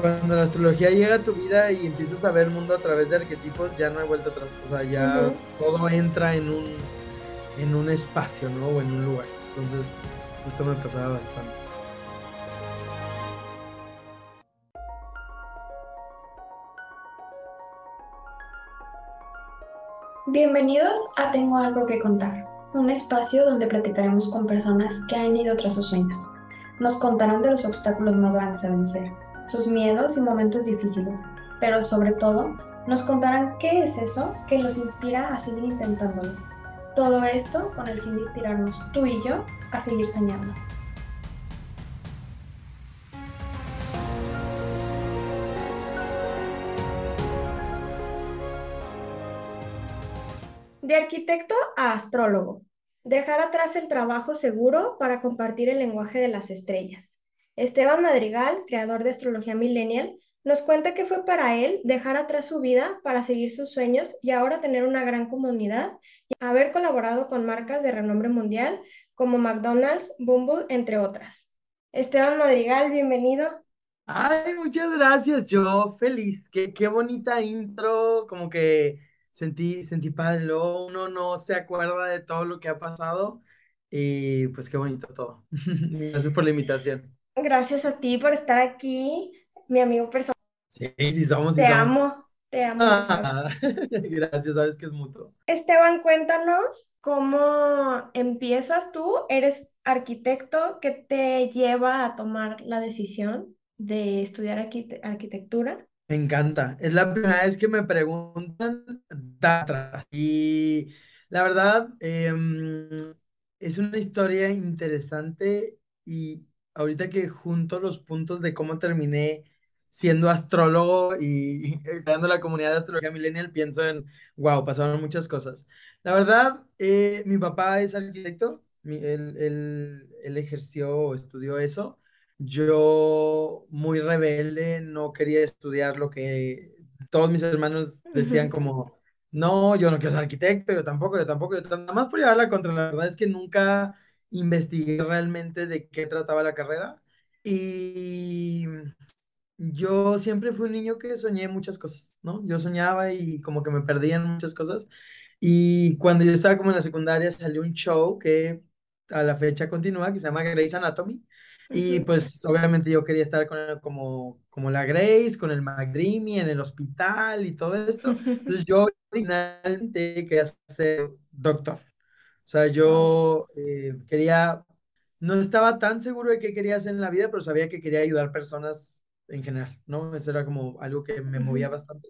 cuando la astrología llega a tu vida y empiezas a ver el mundo a través de arquetipos, ya no hay vuelta atrás. O sea, ya todo entra en un, en un espacio, ¿no? O en un lugar. Entonces, esto me pasaba bastante. Bienvenidos a Tengo algo que contar, un espacio donde platicaremos con personas que han ido tras sus sueños. Nos contarán de los obstáculos más grandes a vencer sus miedos y momentos difíciles, pero sobre todo nos contarán qué es eso que los inspira a seguir intentándolo. Todo esto con el fin de inspirarnos tú y yo a seguir soñando. De arquitecto a astrólogo. Dejar atrás el trabajo seguro para compartir el lenguaje de las estrellas. Esteban Madrigal, creador de Astrología Millennial, nos cuenta que fue para él dejar atrás su vida para seguir sus sueños y ahora tener una gran comunidad y haber colaborado con marcas de renombre mundial como McDonald's, Bumble, entre otras. Esteban Madrigal, bienvenido. Ay, muchas gracias, yo feliz. Qué, qué bonita intro, como que sentí, sentí padre. Luego uno no se acuerda de todo lo que ha pasado y pues qué bonito todo. Gracias por la invitación. Gracias a ti por estar aquí, mi amigo personal. Sí, sí somos. te amo, te amo. gracias, sabes que es mutuo. Esteban, cuéntanos cómo empiezas tú. Eres arquitecto, ¿qué te lleva a tomar la decisión de estudiar arquitectura? Me encanta. Es la primera vez que me preguntan Y la verdad, em, es una historia interesante y ahorita que junto los puntos de cómo terminé siendo astrólogo y, creando la comunidad de astrología millennial, pienso en, wow, pasaron muchas cosas. La verdad, eh, mi papá es arquitecto, él, él, ejerció o estudió eso. Yo, muy rebelde, no quería estudiar lo que todos mis hermanos decían como, no, yo no quiero ser arquitecto, yo tampoco, yo tampoco, yo nada más por llevarla contra. La verdad es que nunca investigué realmente de qué trataba la carrera y yo siempre fui un niño que soñé muchas cosas, ¿no? Yo soñaba y como que me perdía en muchas cosas y cuando yo estaba como en la secundaria salió un show que a la fecha continúa, que se llama Grey's Anatomy. Y pues obviamente yo quería estar con como, como la Grace, con el McDreamy en el hospital y todo esto. Entonces yo originalmente quería ser doctor. O sea, yo eh, quería, no estaba tan seguro de qué quería hacer en la vida, pero sabía que quería ayudar personas en general, ¿no? Eso era como algo que me movía bastante.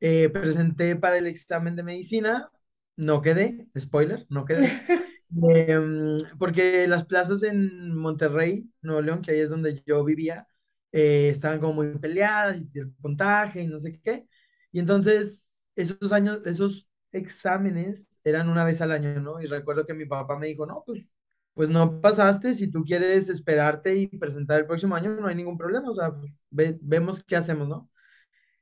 Eh, presenté para el examen de medicina, no quedé, spoiler, no quedé. Em, porque las plazas en Monterrey, Nuevo León, que ahí es donde yo vivía, eh, estaban como muy peleadas y el puntaje y no sé qué. Y entonces, esos años, esos exámenes eran una vez al año, ¿no? Y recuerdo que mi papá me dijo, no, pues, pues no pasaste, si tú quieres esperarte y presentar el próximo año, no hay ningún problema, o sea, pues, vemos qué hacemos, ¿no?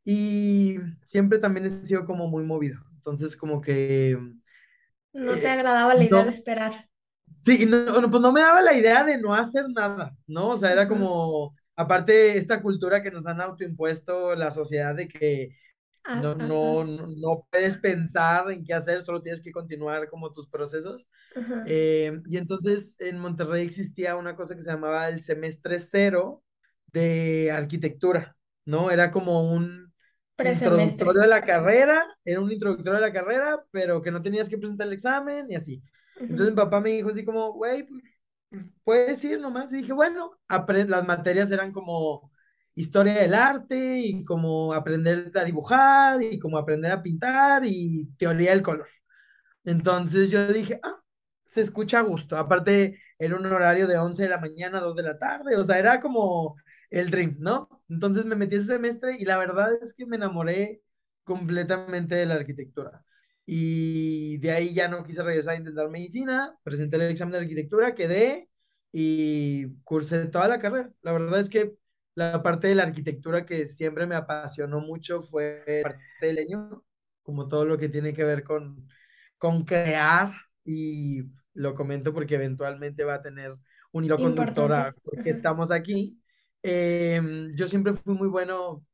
Y siempre también he sido como muy movido, entonces como que... No te eh, agradaba la idea de esperar. Sí, no, pues no me daba la idea de no hacer nada, ¿no? O sea, era como, aparte, esta cultura que nos han autoimpuesto la sociedad de que no, no, no, puedes pensar en qué hacer, solo tienes que continuar como tus procesos. Eh, y entonces en Monterrey existía una cosa que se llamaba el semestre cero de arquitectura, ¿no? Era como un introductorio de la carrera, era un introductorio de la carrera, pero que no tenías que presentar el examen y así. Entonces mi papá me dijo así como, güey, pues, puedes ir nomás. Y dije, bueno, las materias eran como historia del arte y como aprender a dibujar y como aprender a pintar y teoría del color. Entonces yo dije, ah, se escucha a gusto. Aparte, era un horario de 11 de la mañana a 2 de la tarde, o sea, era como el dream, ¿no? Entonces me metí ese semestre y la verdad es que me enamoré completamente de la arquitectura. Y de ahí ya no quise regresar a intentar medicina, presenté el examen de arquitectura, quedé y cursé toda la carrera. La verdad es que la parte de la arquitectura que siempre me apasionó mucho fue parte del leño, como todo lo que tiene que ver con, con crear y lo comento porque eventualmente va a tener un hilo conductor a porque estamos aquí. Em, yo siempre fui muy bueno,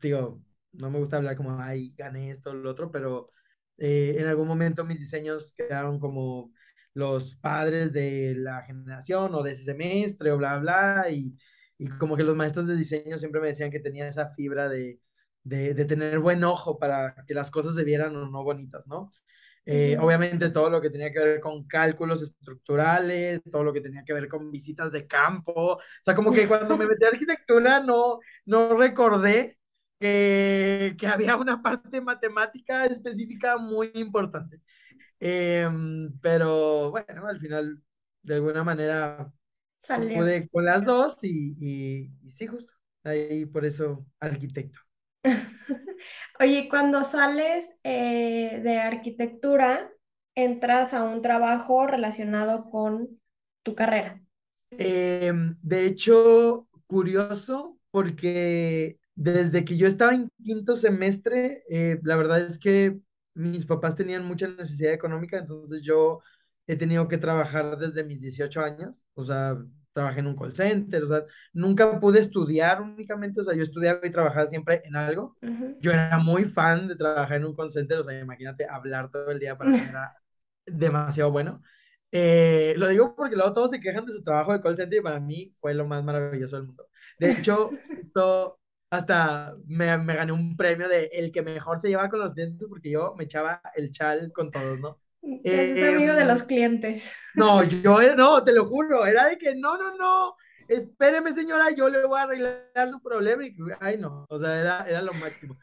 digo, no me gusta hablar como, ay, gané esto, lo otro, pero eh, en algún momento mis diseños quedaron como los padres de la generación o de ese semestre o bla, bla, y, y como que los maestros de diseño siempre me decían que tenía esa fibra de, de, de tener buen ojo para que las cosas se vieran o no bonitas, ¿no? Eh, obviamente todo lo que tenía que ver con cálculos estructurales, todo lo que tenía que ver con visitas de campo. O sea, como que cuando me metí a arquitectura no, no recordé que, que había una parte matemática específica muy importante. Em, pero bueno, al final, de alguna manera, Pude con las dos y, y, y sí, justo. Ahí por eso arquitecto. Oye, cuando sales eh, de arquitectura, entras a un trabajo relacionado con tu carrera. Em, de hecho, curioso, porque desde que yo estaba en quinto semestre, eh, la verdad es que mis papás tenían mucha necesidad económica, entonces yo he tenido que trabajar desde mis 18 años, o sea, trabajé en un call center, o sea, nunca pude estudiar únicamente, o sea, yo estudiaba y trabajaba siempre en algo. Ujú. Yo era muy fan de trabajar en un call center, o sea, imagínate, hablar todo el día para mí era demasiado bueno. Eh, lo digo porque luego todos se quejan de su trabajo de call center y para mí fue lo más maravilloso del mundo. De hecho, justo hasta me, me gané un premio de el que mejor se lleva con los clientes porque yo me echaba el chal con todos, ¿no? Haces Eh, amigo de los clientes. no, yo era, no, te lo juro, era de que no, no, no, espéreme señora, yo le voy a arreglar su problema y, ay no, o sea, era, era lo máximo.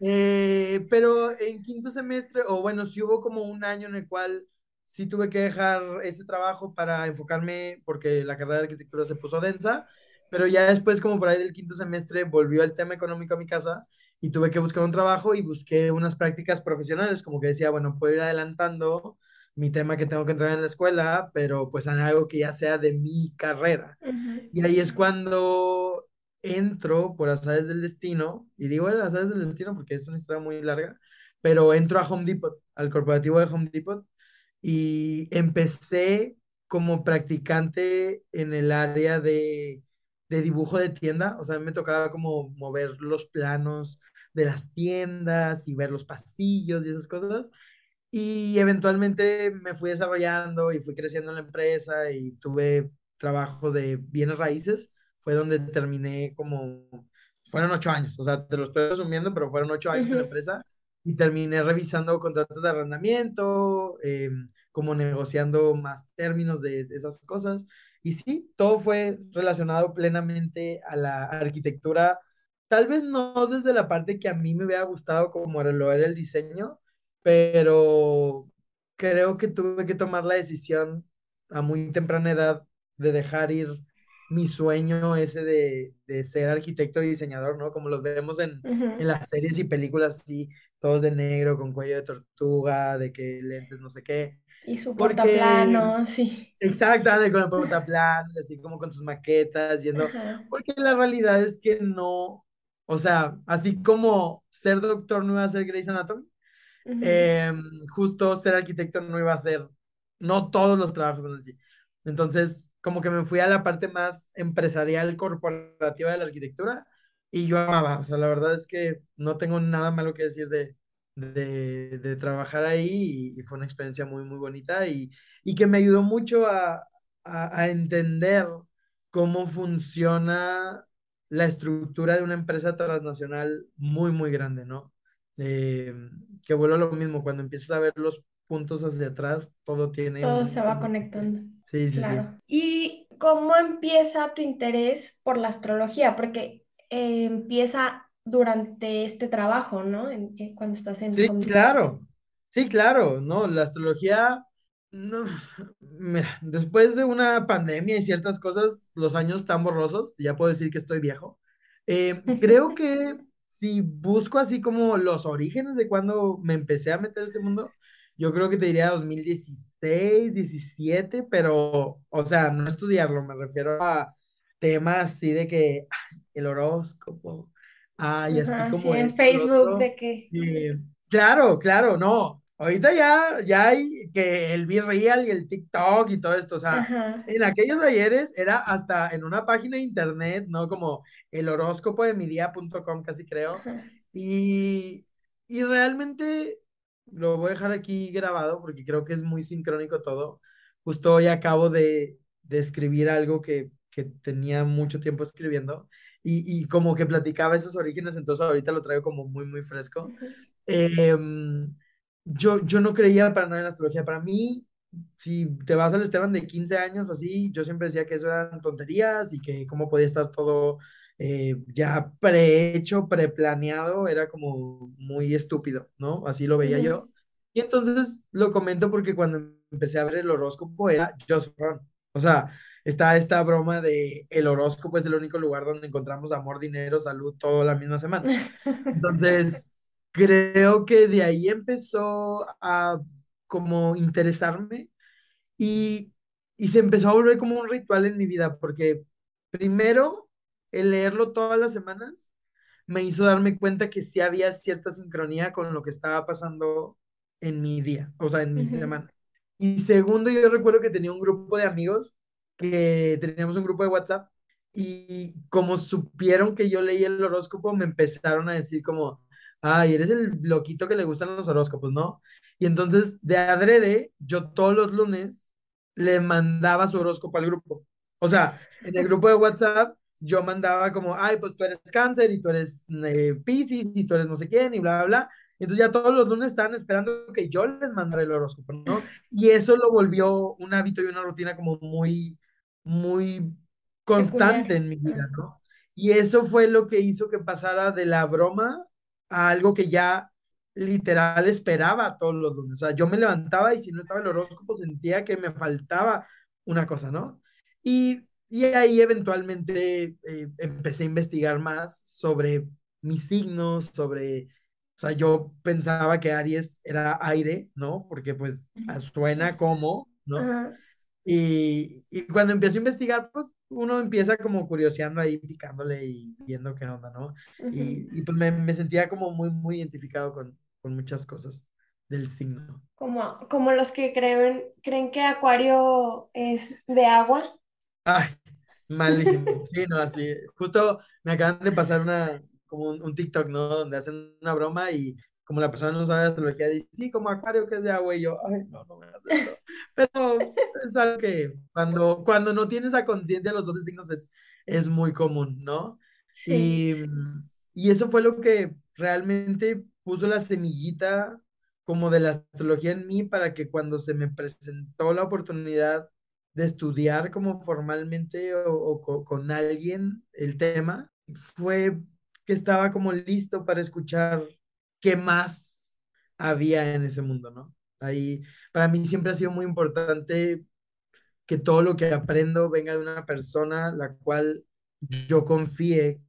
Eh, pero en quinto semestre, o bueno, sí hubo como un año en el cual sí tuve que dejar ese trabajo para enfocarme, porque la carrera de arquitectura se puso densa, pero ya después, como por ahí del quinto semestre, volvió el tema económico a mi casa y tuve que buscar un trabajo y busqué unas prácticas profesionales, como que decía, bueno, puedo ir adelantando mi tema que tengo que entrar en la escuela, pero pues en algo que ya sea de mi carrera. Y ahí es cuando entro por azares del destino, y digo el azares del destino porque es una historia muy larga, pero entro a Home Depot, al corporativo de Home Depot, y empecé como practicante en el área de, de dibujo de tienda, o sea, me tocaba como mover los planos de las tiendas y ver los pasillos y esas cosas. Y eventualmente me fui desarrollando y fui creciendo en la empresa y tuve trabajo de bienes raíces. Fue donde terminé como, fueron ocho años, o sea, te lo estoy resumiendo, pero fueron ocho años en la empresa y terminé revisando contratos de arrendamiento, eh, como negociando más términos de, de esas cosas. Y sí, todo fue relacionado plenamente a la arquitectura, tal vez no desde la parte que a mí me hubiera gustado como lo era el diseño pero creo que tuve que tomar la decisión a muy temprana edad de dejar ir mi sueño ese de, de ser arquitecto y diseñador, ¿no? Como los vemos en, en las series y películas así, todos de negro, con cuello de tortuga, de que lentes, no sé qué. Y su portaplano, sí. exactamente, con el portaplano, así como con sus maquetas, yendo, Ajá. porque la realidad es que no, o sea, así como ser doctor no iba a ser Grey's Anatomy, eh, justo ser arquitecto no iba a ser, no todos los trabajos son así. Entonces, como que me fui a la parte más empresarial, corporativa de la arquitectura y yo amaba, o sea, la verdad es que no tengo nada malo que decir de, de, de trabajar ahí y, y fue una experiencia muy, muy bonita y, y que me ayudó mucho a, a, a entender cómo funciona la estructura de una empresa transnacional muy, muy grande, ¿no? Eh, que vuelvo a lo mismo, cuando empiezas a ver los puntos hacia atrás, todo tiene Todo se va conectando. Sí, sí, sí. Claro. ¿Y cómo empieza tu interés por la astrología? Porque eh, empieza durante este trabajo, ¿no? En- en- cuando estás en Sí, claro. Sí, claro, no, la astrología, no, mira, después de una pandemia y ciertas cosas, los años están borrosos, ya puedo decir que estoy viejo. Eh, creo que si busco así como los orígenes de cuando me empecé a meter este mundo, yo creo que te diría 2016, 17, pero, o sea, no estudiarlo, me refiero a temas así de que el horóscopo, ay, así Ajá, sí, como en esto, Facebook otro. de que... Eh, claro, claro, no. Ahorita ya, ya hay que el Real y el TikTok y todo esto, o sea, Ajá, en aquellos ayeres era hasta en una página de internet, ¿no? Como el horóscopo de mi día.com, casi creo. Y, y realmente lo voy a dejar aquí grabado porque creo que es muy sincrónico todo. Justo hoy acabo de, de escribir algo que, que tenía mucho tiempo escribiendo y, y como que platicaba esos orígenes, entonces ahorita lo traigo como muy, muy fresco. Em, yo, yo no creía para nada en la astrología. Para mí, si te vas al Esteban de 15 años o así, yo siempre decía que eso eran tonterías y que cómo podía estar todo eh, ya prehecho, preplaneado, era como muy estúpido, ¿no? Así lo veía yo. Y entonces lo comento porque cuando empecé a ver el horóscopo era just fun. O sea, está esta broma de el horóscopo es el único lugar donde encontramos amor, dinero, salud, todo la misma semana. Entonces, creo que de ahí empezó a como interesarme y, y se empezó a volver como un ritual en mi vida, porque primero, el leerlo todas las semanas me hizo darme cuenta que sí había cierta sincronía con lo que estaba pasando en mi día, o sea, en mi semana. Y segundo, yo recuerdo que tenía un grupo de amigos, que teníamos un grupo de WhatsApp, y como supieron que yo leía el horóscopo, me empezaron a decir como, ay, eres el loquito que le gustan los horóscopos, ¿no? Y entonces, de adrede, yo todos los lunes le mandaba su horóscopo al grupo. O sea, en el grupo de WhatsApp yo mandaba como, ay, pues tú eres cáncer y tú eres eh, Piscis y tú eres no sé quién y bla, bla, bla. Entonces ya todos los lunes estaban esperando que yo les mandara el horóscopo, ¿no? Y eso lo volvió un hábito y una rutina como muy, muy constante en mi vida, ¿no? Y eso fue lo que hizo que pasara de la broma a algo que ya literal esperaba todos los lunes. O sea, yo me levantaba y si no estaba el horóscopo sentía que me faltaba una cosa, ¿no? Y, y ahí eventualmente eh, empecé a investigar más sobre mis signos, sobre, o sea, yo pensaba que Aries era aire, ¿no? Porque pues suena como, ¿no? Y, y cuando empiezo a investigar, pues uno empieza como curioseando ahí, picándole y viendo qué onda, ¿no? Y, y pues me, me sentía como muy, muy identificado con, con muchas cosas del signo. Como, como los que creen, creen que Acuario es de agua. Ay, malísimo. Sí, no, así. Justo me acaban de pasar una, como un, un TikTok, ¿no? Donde hacen una broma y como la persona no sabe de astrología, dice, sí, como acuario que es de agua, y yo, ay, no, no me esto. Pero es algo que cuando, cuando no tienes esa conciencia de los 12 signos es, es muy común, ¿no? Sí. Y, y eso fue lo que realmente puso la semillita como de la astrología en mí para que cuando se me presentó la oportunidad de estudiar como formalmente o, o co- con alguien el tema, fue que estaba como listo para escuchar qué más había en ese mundo, ¿no? Ahí, para mí siempre ha sido muy importante que todo lo que aprendo venga de una persona la cual yo confíe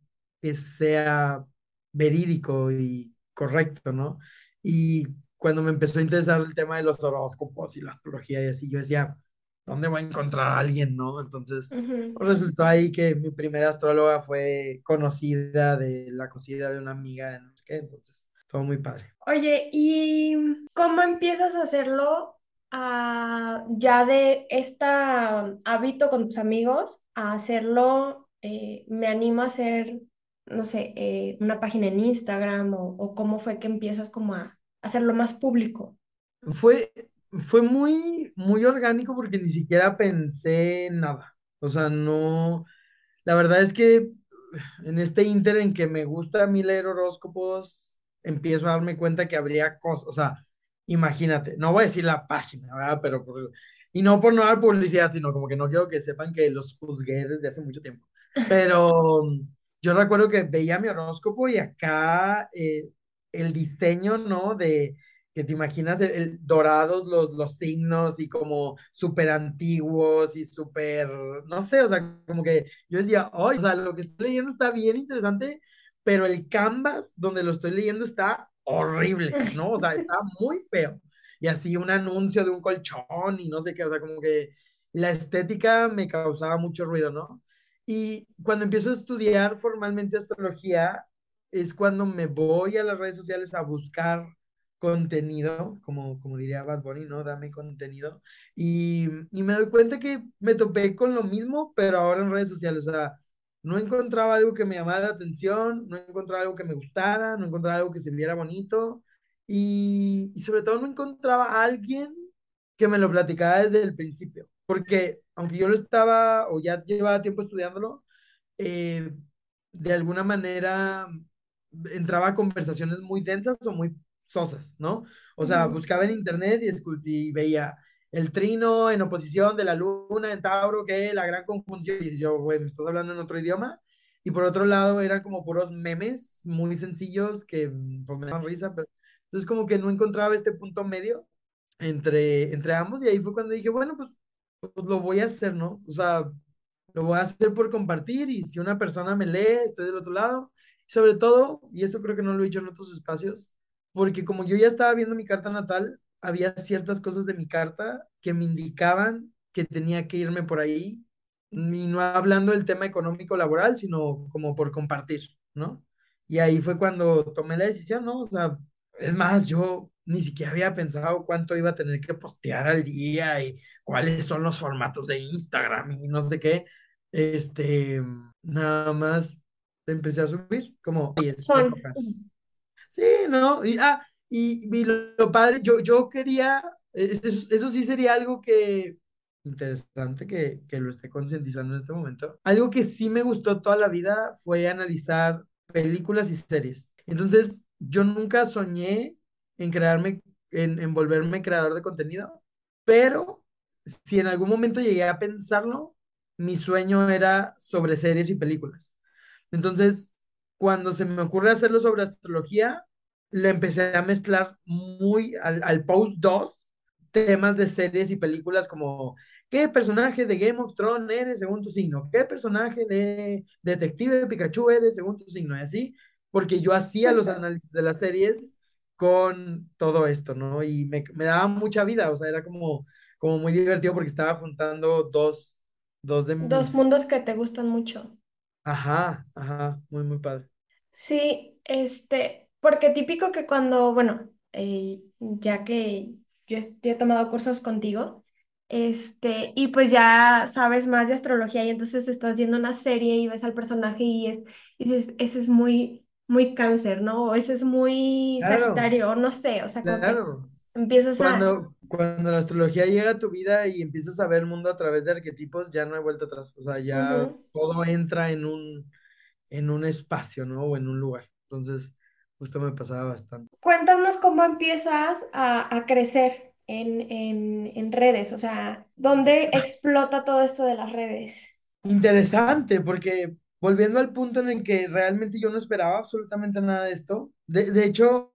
que sea verídico y correcto, ¿no? Y cuando me empezó a interesar el tema de los horóscopos y la astrología y así, yo decía, ¿dónde voy a encontrar a alguien, no? Entonces, Ujú. pues, resultó ahí que mi primera astróloga fue conocida de la cosida de una amiga de no sé qué, entonces, todo muy padre. Oye, ¿y cómo empiezas a hacerlo ah, ya de este hábito con tus amigos a hacerlo? eh, me animo a hacer, no sé, eh, una página en Instagram o, o cómo fue que empiezas como a hacerlo más público. Fue, fue muy, muy orgánico porque ni siquiera pensé en nada. O sea, no, la verdad es que en este inter en que me gusta a mí leer horóscopos, empiezo a darme cuenta que habría cosas, o sea, imagínate, no voy a decir la página, ¿verdad? Pero pues, y no por no dar publicidad, sino como que no quiero que sepan que los juzgué desde hace mucho tiempo. Pero yo recuerdo que veía mi horóscopo y acá eh, el diseño, ¿no? De que te imaginas el, el- dorados los, los signos y como súper antiguos y súper, no sé, o sea, como que yo decía, oye, o sea, lo que estoy leyendo está bien interesante, pero el canvas donde lo estoy leyendo está horrible, ¿no? O sea, está muy feo. Y así un anuncio de un colchón y no sé qué, o sea, como que la estética me causaba mucho ruido, ¿no? Y cuando empiezo a estudiar formalmente astrología, es cuando me voy a las redes sociales a buscar contenido, como, como diría Bad Bunny, ¿no? Dame contenido. Y, y me doy cuenta que me topé con lo mismo, pero ahora en redes sociales, o sea, no encontraba algo que me llamara la atención, no encontraba algo que me gustara, no encontraba algo que se viera bonito y, y sobre todo no encontraba a alguien que me lo platicara desde el principio, porque aunque yo lo estaba o ya llevaba tiempo estudiándolo, eh, de alguna manera entraba a conversaciones muy densas o muy sosas, ¿no? O sea, buscaba en internet y, y veía el trino en oposición de la luna en Tauro, que la gran conjunción, y yo, güey, me estás hablando en otro idioma. Y por otro lado, eran como puros memes muy sencillos que mm, pues, me daban risa, pero entonces como que no encontraba este punto medio entre, entre ambos, y ahí fue cuando dije, bueno, pues, pues lo voy a hacer, ¿no? O sea, lo voy a hacer por compartir y si una persona me lee, estoy del otro lado. Sobre todo, y esto creo que no lo he dicho en otros espacios, porque como yo ya estaba viendo mi carta natal, había ciertas cosas de mi carta que me indicaban que tenía que irme por ahí, y no hablando del tema económico laboral, sino como por compartir, ¿no? Y ahí fue cuando tomé la decisión, ¿no? O sea, es más, yo ni siquiera había pensado cuánto iba a tener que postear al día y cuáles son los formatos de Instagram y no sé qué. Este, nada más empecé a subir, como. Sí, ¿no? Y, ah, y, y lo, padre, yo, yo quería, es- eso, eso sí sería algo que, interesante que, que lo esté concientizando en este momento. Algo que sí me gustó toda la vida fue analizar películas y series. Entonces, yo nunca soñé en crearme, en, en volverme creador de contenido, pero si en algún momento llegué a pensarlo, mi sueño era sobre series y películas. Entonces, cuando se me ocurre hacerlo sobre astrología, le empecé a mezclar muy al, al post 2 temas de series y películas como ¿qué personaje de Game of Thrones eres según tu signo? ¿Qué personaje de Detective Pikachu eres según tu signo? Y así, porque yo hacía los análisis de las series con todo esto, ¿no? Y me, me daba mucha vida, o sea, era como, como muy divertido porque estaba juntando dos, dos de Dos mundos que te gustan mucho. Ajá, ajá, muy, muy padre. Sí, este, porque típico que cuando, bueno, eh, ya que yo, es- yo he tomado cursos contigo, este, y pues ya sabes más de astrología y entonces estás viendo una serie y ves al personaje y es, y dices, ese es muy, muy cáncer, ¿no? O ese es muy Claro, sagitario, o no sé, o sea, como que claro. empiezas a, Cuando, cuando la astrología llega a tu vida y empiezas a ver el mundo a través de arquetipos, ya no hay vuelta atrás. O sea, ya ujú. todo entra en un, en un espacio, ¿no? O en un lugar. Entonces, justo me pasaba bastante. Cuéntanos cómo empiezas a, a crecer en, en, en redes, o sea, ¿dónde explota todo esto de las redes? Interesante, porque volviendo al punto en el que realmente yo no esperaba absolutamente nada de esto, de, de hecho,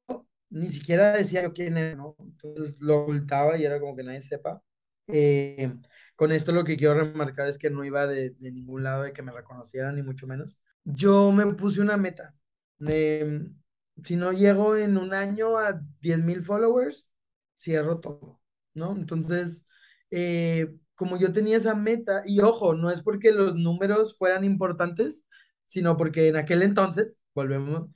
ni siquiera decía yo quién era, ¿no? Entonces lo ocultaba y era como que nadie sepa. Eh, con esto lo que quiero remarcar es que no iba de, de ningún lado de que me reconocieran, ni mucho menos. Yo me puse una meta. de, si no llego en un año a diez mil followers, cierro todo, ¿no? Entonces, eh, como yo tenía esa meta, y ojo, no es porque los números fueran importantes, sino porque en aquel entonces, volvemos,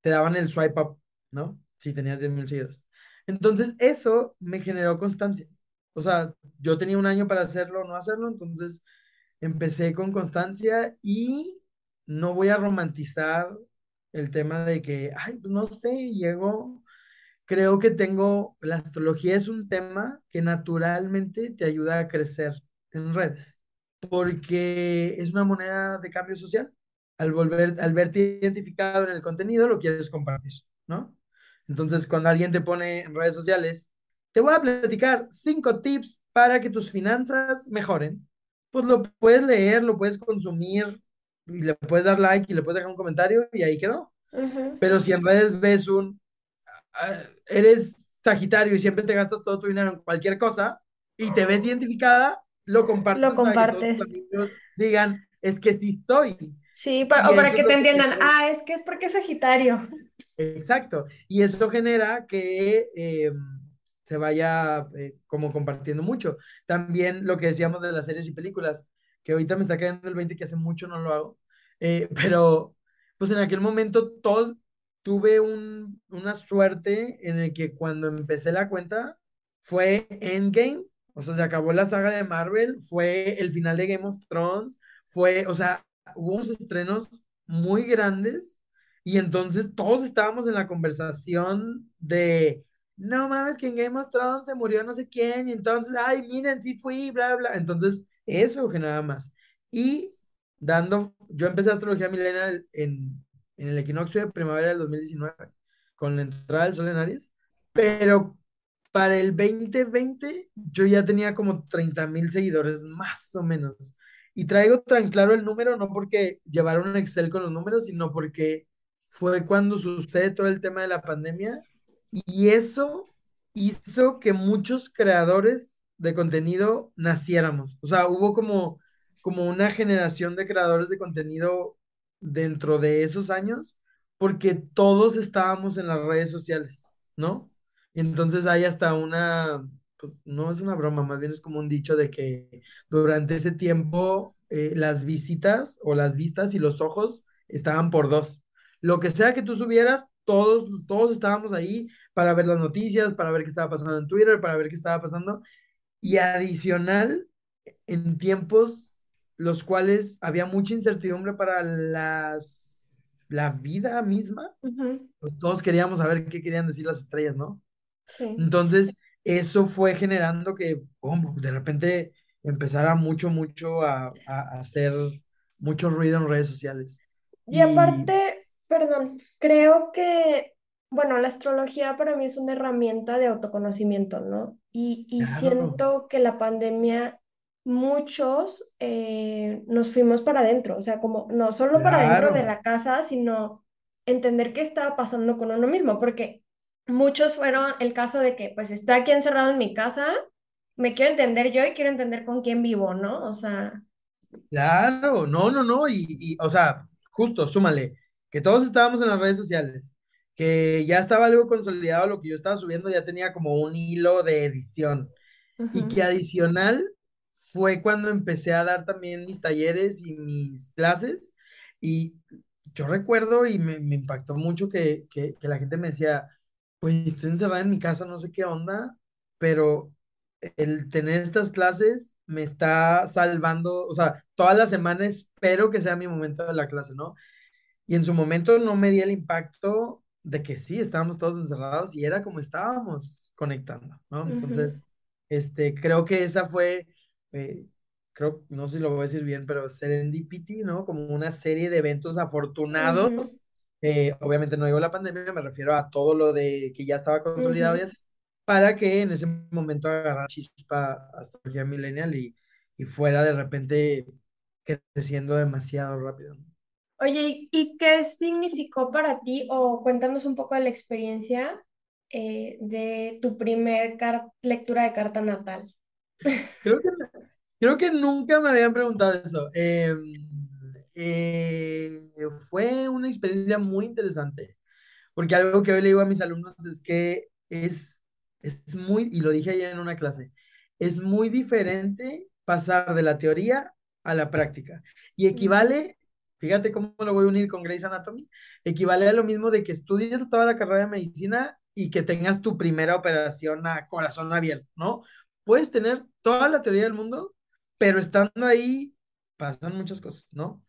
te daban el swipe up, ¿no? Si tenías diez mil seguidores. Entonces, eso me generó constancia. O sea, yo tenía un año para hacerlo o no hacerlo, entonces empecé con constancia y no voy a romantizar el tema de que, ay, pues no sé, llegó Creo que tengo, la astrología es un tema que naturalmente te ayuda a crecer en redes, porque es una moneda de cambio social. Al volver, al verte identificado en el contenido, lo quieres compartir, ¿no? Entonces, cuando alguien te pone en redes sociales, te voy a platicar cinco tips para que tus finanzas mejoren, pues lo puedes leer, lo puedes consumir, y le puedes dar like y le puedes dejar un comentario y ahí quedó. Ujú. Pero si en redes ves un ah, eres Sagitario y siempre te gastas todo tu dinero en cualquier cosa y te ves identificada, lo Lo compartes para que todos tus compartes. digan, es que sí estoy. Sí, pa- o para que te que entiendan, genera, ah, es que es porque es Sagitario. exacto, y eso genera que eh, se vaya eh, como compartiendo mucho. También lo que decíamos de las series y películas, que ahorita me está cayendo el 20 que hace mucho no lo hago, eh, pero pues en aquel momento todo, tuve un, una suerte en el que cuando empecé la cuenta fue Endgame, o sea, se acabó la saga de Marvel, fue el final de Game of Thrones, fue, o sea, hubo unos estrenos muy grandes y entonces todos estábamos en la conversación de, no mames, que en Game of Thrones se murió no sé quién y entonces, ay, miren, sí fui, bla, bla. Entonces, eso generaba más. Y dando, yo empecé astrología milenial en, en el equinoccio de primavera del 2019, con la entrada del sol en Aries, pero para el 2020 yo ya tenía como 30 mil seguidores, más o menos. Y traigo tan claro el número, no porque llevaron un Excel con los números, sino porque fue cuando sucede todo el tema de la pandemia y eso hizo que muchos creadores de contenido naciéramos. O sea, hubo como, como una generación de creadores de contenido dentro de esos años, porque todos estábamos en las redes sociales, ¿no? Entonces hay hasta una, pues, no es una broma, más bien es como un dicho de que durante ese tiempo eh, las visitas o las vistas y los ojos estaban por dos. Lo que sea que tú subieras, todos, todos estábamos ahí para ver las noticias, para ver qué estaba pasando en Twitter, para ver qué estaba pasando. Y adicional, en tiempos los cuales había mucha incertidumbre para las, la vida misma, pues todos queríamos saber qué querían decir las estrellas, ¿no? Sí. Entonces, eso fue generando que de repente empezara mucho, mucho a hacer mucho ruido en redes sociales. Y Y aparte, perdón, creo que, bueno, la astrología para mí es una herramienta de autoconocimiento, ¿no? Y, y claro, siento que la pandemia, muchos eh, nos fuimos para adentro, o sea, como no solo para adentro de la casa, sino entender qué estaba pasando con uno mismo, porque muchos fueron el caso de que, pues, estoy aquí encerrado en mi casa, me quiero entender yo y quiero entender con quién vivo, ¿no? O sea, claro, no, no, no, y, y, o sea, justo, súmale, que todos estábamos en las redes sociales, que ya estaba algo consolidado, lo que yo estaba subiendo ya tenía como un hilo de edición, y que adicional fue cuando empecé a dar también mis talleres y mis clases, y yo recuerdo y me, me impactó mucho que, que, que la gente me decía, pues estoy encerrada en mi casa, no sé qué onda, pero el tener estas clases me está salvando, o sea, todas las semanas espero que sea mi momento de la clase, ¿no? Y en su momento no me di el impacto de que sí, estábamos todos encerrados y era como estábamos conectando, ¿no? Entonces, este, creo que esa fue, eh, creo, no sé si lo voy a decir bien, pero Serendipity, ¿no? Como una serie de eventos afortunados. eh, obviamente no digo la pandemia, me refiero a todo lo de que ya estaba consolidado y ujú. así, para que en ese momento agarrar chispa astrología millennial y, y fuera de repente creciendo demasiado rápido. ¿no? Oye, ¿y qué significó para ti, o cuéntanos un poco de la experiencia eh, de tu primer lectura de carta natal? Creo que Creo que nunca me habían preguntado eso. Eh, eh, fue una experiencia muy interesante, porque algo que hoy le digo a mis alumnos es que es, es muy, y lo dije ayer en una clase, es muy diferente pasar de la teoría a la práctica. Y equivale, fíjate cómo lo voy a unir con Grey's Anatomy, equivale a lo mismo de que estudies toda la carrera de medicina y que tengas tu primera operación a corazón abierto, ¿no? Puedes tener toda la teoría del mundo pero estando ahí pasan muchas cosas, ¿no?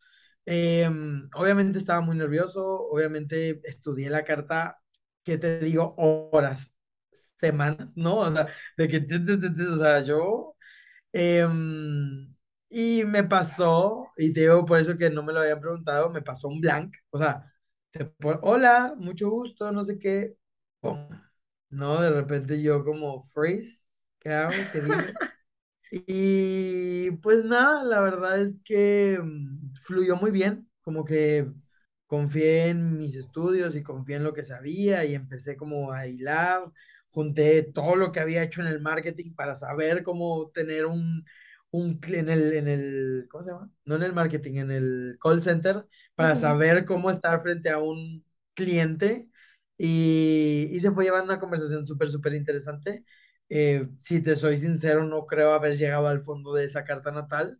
Eh, obviamente estaba muy nervioso, obviamente estudié la carta, ¿qué te digo? Horas, semanas, ¿no? O sea, de que, o sea, yo, eh, y me pasó, y te digo por eso que no me lo habían preguntado, me pasó un blank, o sea, te hola, mucho gusto, no sé qué, ¿no? De repente yo como, freeze, ¿qué hago? ¿Qué digo? Y pues nada, la verdad es que mm, fluyó muy bien, como que confié en mis estudios y confié en lo que sabía y empecé como a hilar, junté todo lo que había hecho en el marketing para saber cómo tener un, un en el, en el, ¿cómo se llama? No en el marketing, en el call center, para saber cómo estar frente a un cliente y, y se fue llevando una conversación súper, súper interesante eh, si te soy sincero, no creo haber llegado al fondo de esa carta natal.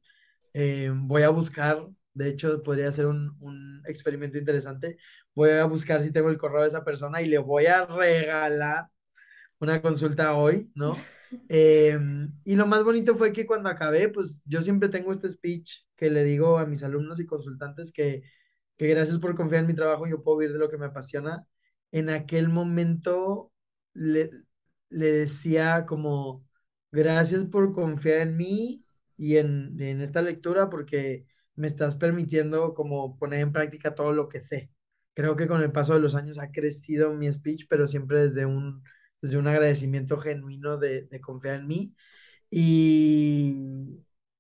Eh, voy a buscar De hecho, podría ser un, un experimento interesante. Voy a buscar si tengo el correo de esa persona y le voy a regalar una consulta hoy, ¿no? Em, y lo más bonito fue que cuando acabé, pues yo siempre tengo este speech que le digo a mis alumnos y consultantes que, que gracias por confiar en mi trabajo, yo puedo vivir de lo que me apasiona. En aquel momento le, le decía como, gracias por confiar en mí y en, en esta lectura porque me estás permitiendo como poner en práctica todo lo que sé. Creo que con el paso de los años ha crecido mi speech, pero siempre desde un desde un agradecimiento genuino de, de confiar en mí. Y,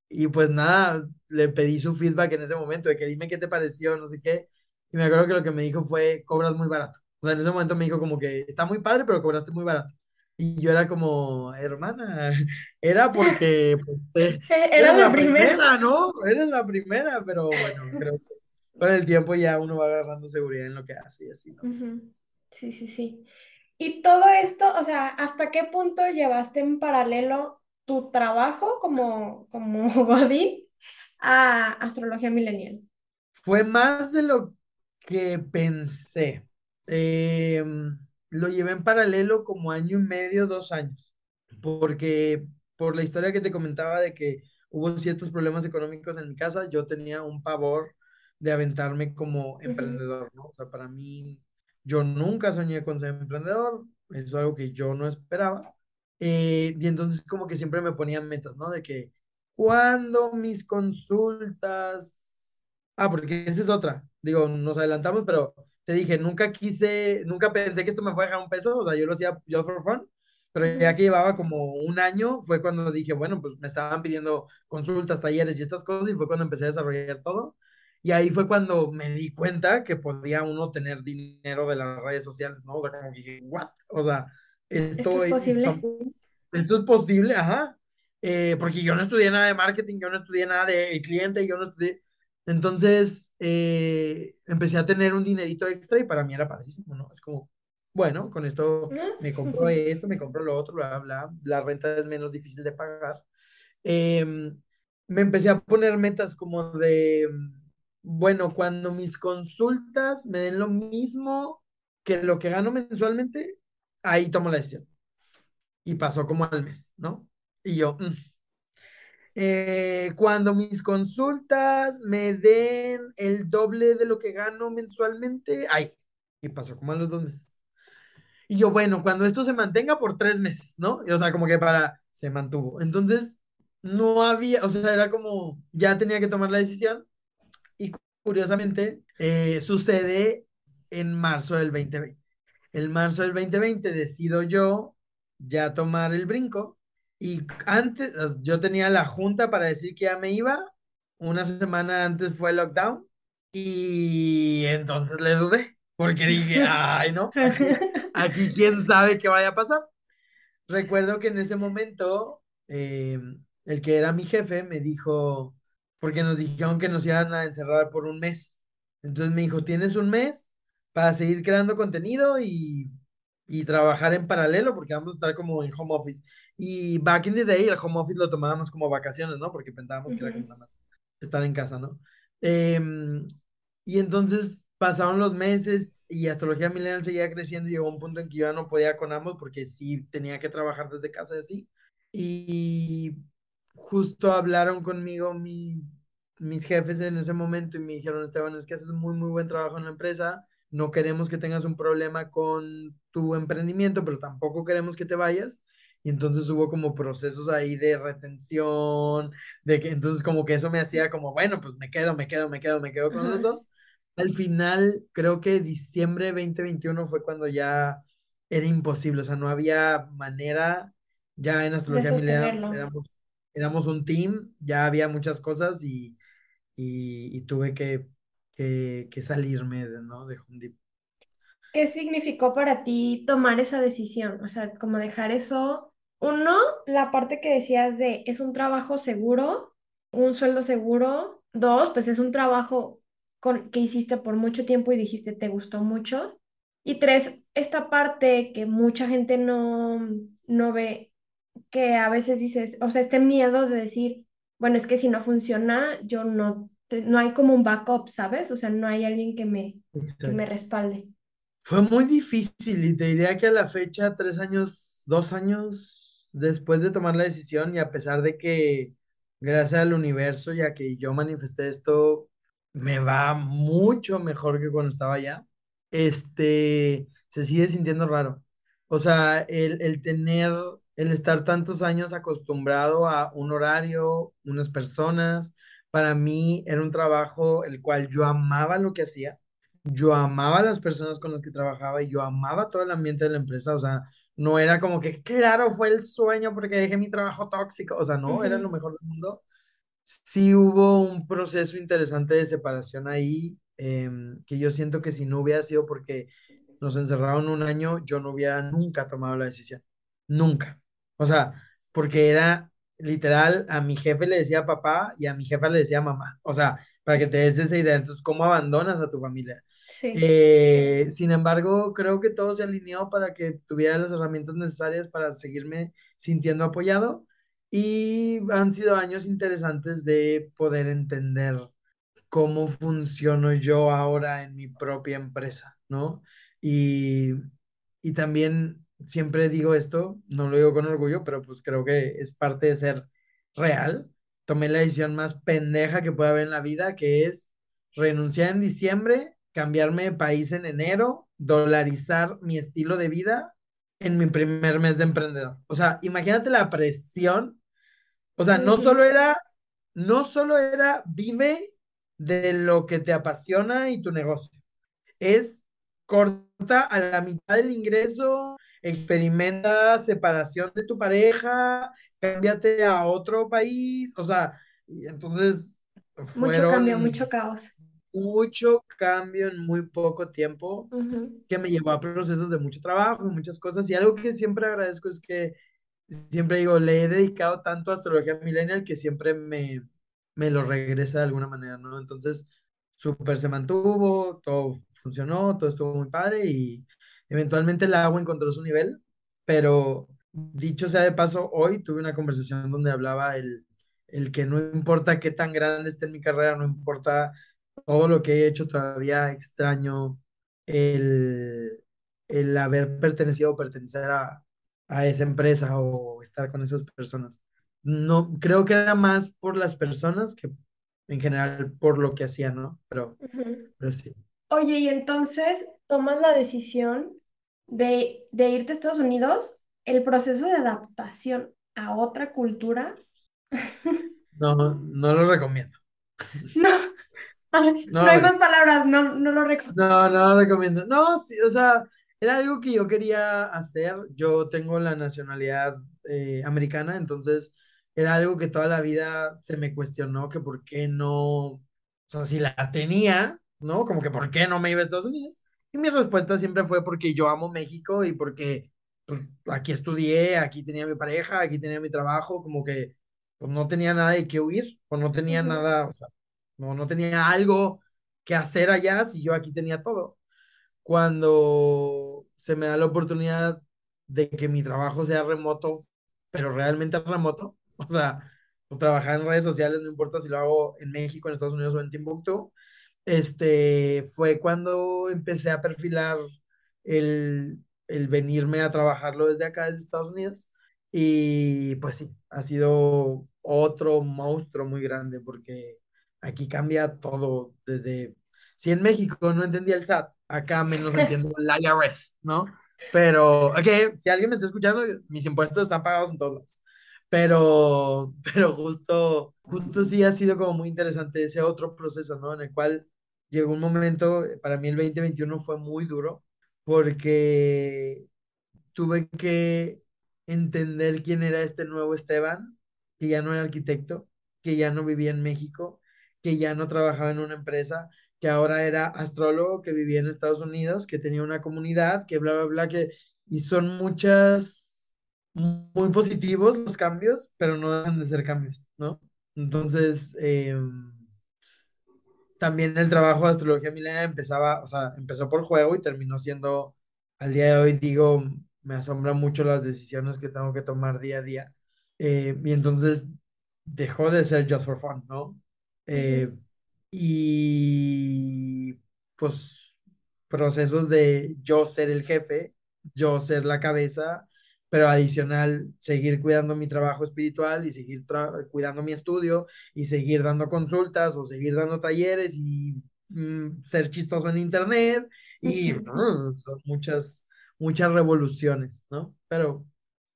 y pues nada, le pedí su feedback en ese momento, de que dime qué te pareció, no sé qué. Y me acuerdo que lo que me dijo fue, cobras muy barato. O sea, en ese momento me dijo como que está muy padre, pero cobraste muy barato. Y yo era como, hermana, era porque pues, eh, Era era la primera. primera, ¿no? Era la primera, pero bueno, creo que con el tiempo ya uno va agarrando seguridad en lo que hace y así, ¿no? Ujú. Sí, sí, sí. Y todo esto, o sea, ¿hasta qué punto llevaste en paralelo tu trabajo como, como Godín a astrología milenial? Fue más de lo que pensé. Em, lo llevé en paralelo como año y medio, dos años, porque por la historia que te comentaba de que hubo ciertos problemas económicos en mi casa, yo tenía un pavor de aventarme como emprendedor, ¿no? O sea, para mí, yo nunca soñé con ser emprendedor, eso es algo que yo no esperaba. Eh, y entonces como que siempre me ponía metas, ¿no? De que cuando mis consultas Ah, porque esa es otra. Digo, nos adelantamos, pero te dije, nunca quise, nunca pensé que esto me fuera a dejar un peso, o sea, yo lo hacía just for fun, pero ya que llevaba como un año, fue cuando dije, bueno, pues me estaban pidiendo consultas, talleres y estas cosas, y fue cuando empecé a desarrollar todo. Y ahí fue cuando me di cuenta que podía uno tener dinero de las redes sociales, ¿no? O sea, como que dije, ¿what? O sea, ¿Esto esto, es posible? something- esto es posible, ajá. Eh, porque yo no estudié nada de marketing, yo no estudié nada de cliente, yo no estudié, entonces, eh, empecé a tener un dinerito extra y para mí era padrísimo, ¿no? Es como, bueno, con esto ¿No? me compro esto, me compro lo otro, bla, bla, la renta es menos difícil de pagar. Em, me empecé a poner metas como de, bueno, cuando mis consultas me den lo mismo que lo que gano mensualmente, ahí tomo la decisión. Y pasó como al mes, ¿no? Y yo, "Mm, eh, cuando mis consultas me den el doble de lo que gano mensualmente, ay, y pasó como a los dos meses. Y yo, bueno, cuando esto se mantenga por tres meses, ¿no? Y, o sea, como que para, se mantuvo. Entonces, no había, o sea, era como, ya tenía que tomar la decisión curiosamente eh, sucede en marzo del 2020. El marzo del 2020 decido yo ya tomar el brinco y antes yo tenía la junta para decir que ya me iba, una semana antes fue el lockdown y entonces le dudé porque dije, ay no, aquí, aquí quién sabe qué vaya a pasar. Recuerdo que en ese momento eh, el que era mi jefe me dijo, porque nos dijeron que nos iban a encerrar por un mes. Entonces me dijo, tienes un mes para seguir creando contenido y, y trabajar en paralelo, porque vamos a estar como en home office. Y back in the day, el home office lo tomábamos como vacaciones, ¿no? Porque pensábamos que era como Ujú. nada más estar en casa, ¿no? Em, y entonces pasaron los meses y Astrología Millennial seguía creciendo y llegó un punto en que yo ya no podía con ambos porque sí tenía que trabajar desde casa y así. Y justo hablaron conmigo mi- mis jefes en ese momento y me dijeron, Esteban, es que haces muy, muy buen trabajo en la empresa, no queremos que tengas un problema con tu emprendimiento, pero tampoco queremos que te vayas. Y entonces hubo como procesos ahí de retención, de que entonces como que eso me hacía como, bueno, pues me quedo, me quedo, me quedo, me quedo con los dos. Al final, creo que diciembre 2021 fue cuando ya era imposible, o sea, no había manera, ya en Astrología éramos, éramos un team, ya había muchas cosas y, y, tuve que, que, que salirme de, ¿no? de Home. ¿Qué significó para ti tomar esa decisión? O sea, como dejar eso, uno, la parte que decías de es un trabajo seguro, un sueldo seguro, dos, pues es un trabajo con, que hiciste por mucho tiempo y dijiste te gustó mucho, y tres, esta parte que mucha gente no, no ve, que a veces dices, o sea, este miedo de decir, bueno, es que si no funciona, yo no. te- no hay como un backup, ¿sabes? O sea, no hay alguien que me, que me respalde. Fue muy difícil y te diría que a la fecha, tres años, dos años después de tomar la decisión y a pesar de que gracias al universo ya que yo manifesté esto, me va mucho mejor que cuando estaba allá, este, se sigue sintiendo raro. O sea, el, el tener, el estar tantos años acostumbrado a un horario, unas personas, para mí era un trabajo el cual yo amaba lo que hacía yo amaba las personas con las que trabajaba y yo amaba todo el ambiente de la empresa, o sea, no era como que, claro, fue el sueño porque dejé mi trabajo tóxico, o sea, no, era lo mejor del mundo. Sí hubo un proceso interesante de separación ahí, em, que yo siento que si no hubiera sido porque nos encerraron un año, yo no hubiera nunca tomado la decisión, nunca. O sea, porque era literal, a mi jefe le decía papá y a mi jefa le decía mamá, o sea, para que te des esa idea, entonces, ¿cómo abandonas a tu familia? Sí. Eh, sin embargo, creo que todo se alineó para que tuviera las herramientas necesarias para seguirme sintiendo apoyado y han sido años interesantes de poder entender cómo funciono yo ahora en mi propia empresa, ¿no? Y, y también siempre digo esto, no lo digo con orgullo, pero pues creo que es parte de ser real. Tomé la decisión más pendeja que puede haber en la vida, que es renunciar en diciembre, cambiarme de país en enero, dolarizar mi estilo de vida en mi primer mes de emprendedor. O sea, imagínate la presión o sea, no solo era, no solo era vive de lo que te apasiona y tu negocio. Es corta a la mitad del ingreso, experimenta separación de tu pareja, cámbiate a otro país. O sea, y entonces Mucho cambio, mucho fueron caos. mucho cambio en muy poco tiempo Ujú, que me llevó a procesos de mucho trabajo, muchas cosas. Y algo que siempre agradezco es que siempre digo, le he dedicado tanto a astrología millennial que siempre me, me lo regresa de alguna manera, ¿no? Entonces, súper se mantuvo, todo funcionó, todo estuvo muy padre y eventualmente el agua encontró su nivel, pero dicho sea de paso, hoy tuve una conversación donde hablaba el, el que no importa qué tan grande esté en mi carrera, no importa todo lo que he hecho, todavía extraño el, el haber pertenecido o pertenecer a, a esa empresa o estar con esas personas. No, creo que era más por las personas que en general por lo que hacían, ¿no? Pero, ujú. pero sí. Oye, y entonces tomas la decisión de, de irte a Estados Unidos, el proceso de adaptación a otra cultura. No, no lo recomiendo. No, No no hay más recomiendo. palabras, no, no lo recuerdo. No, no lo recomiendo. No, sí, o sea, era algo que yo quería hacer. Yo tengo la nacionalidad eh, americana, entonces era algo que toda la vida se me cuestionó que por qué no, o sea, si la tenía, ¿no? Como que por qué no me iba a Estados Unidos. Y mi respuesta siempre fue porque yo amo México y porque pues, aquí estudié, aquí tenía mi pareja, aquí tenía mi trabajo, como que pues no tenía nada de qué huir, o no tenía nada, o sea, no, no tenía algo que hacer allá si yo aquí tenía todo. Cuando se me da la oportunidad de que mi trabajo sea remoto, pero realmente remoto, o sea, pues trabajar en redes sociales, no importa si lo hago en México, en Estados Unidos o en Timbuktu, este, fue cuando empecé a perfilar el, el venirme a trabajarlo desde acá, desde Estados Unidos. Y pues sí, ha sido otro monstruo muy grande porque aquí cambia todo desde... Si en México no entendía el SAT, acá menos entiendo el IRS, ¿no? Pero, ok, si alguien me está escuchando, mis impuestos están pagados en todos lados. Pero, pero justo, justo sí ha sido como muy interesante ese otro proceso, ¿no? En el cual llegó un momento, para mí el 2021 fue muy duro porque tuve que entender quién era este nuevo Esteban, que ya no era arquitecto, que ya no vivía en México, que ya no trabajaba en una empresa, que ahora era astrólogo, que vivía en Estados Unidos, que tenía una comunidad, que bla, bla, bla, que... Y son muchas, muy positivos los cambios, pero no dejan de ser cambios, ¿no? Entonces, em, también el trabajo de astrología milenaria empezaba, o sea, empezó por juego y terminó siendo, al día de hoy digo, me asombran mucho las decisiones que tengo que tomar día a día. Eh, y entonces dejó de ser just for fun, ¿no? Eh, y pues procesos de yo ser el jefe, yo ser la cabeza, pero adicional seguir cuidando mi trabajo espiritual y seguir cuidando mi estudio y seguir dando consultas o seguir dando talleres y mm, ser chistoso en internet y uh, son muchas, muchas revoluciones, ¿no? Pero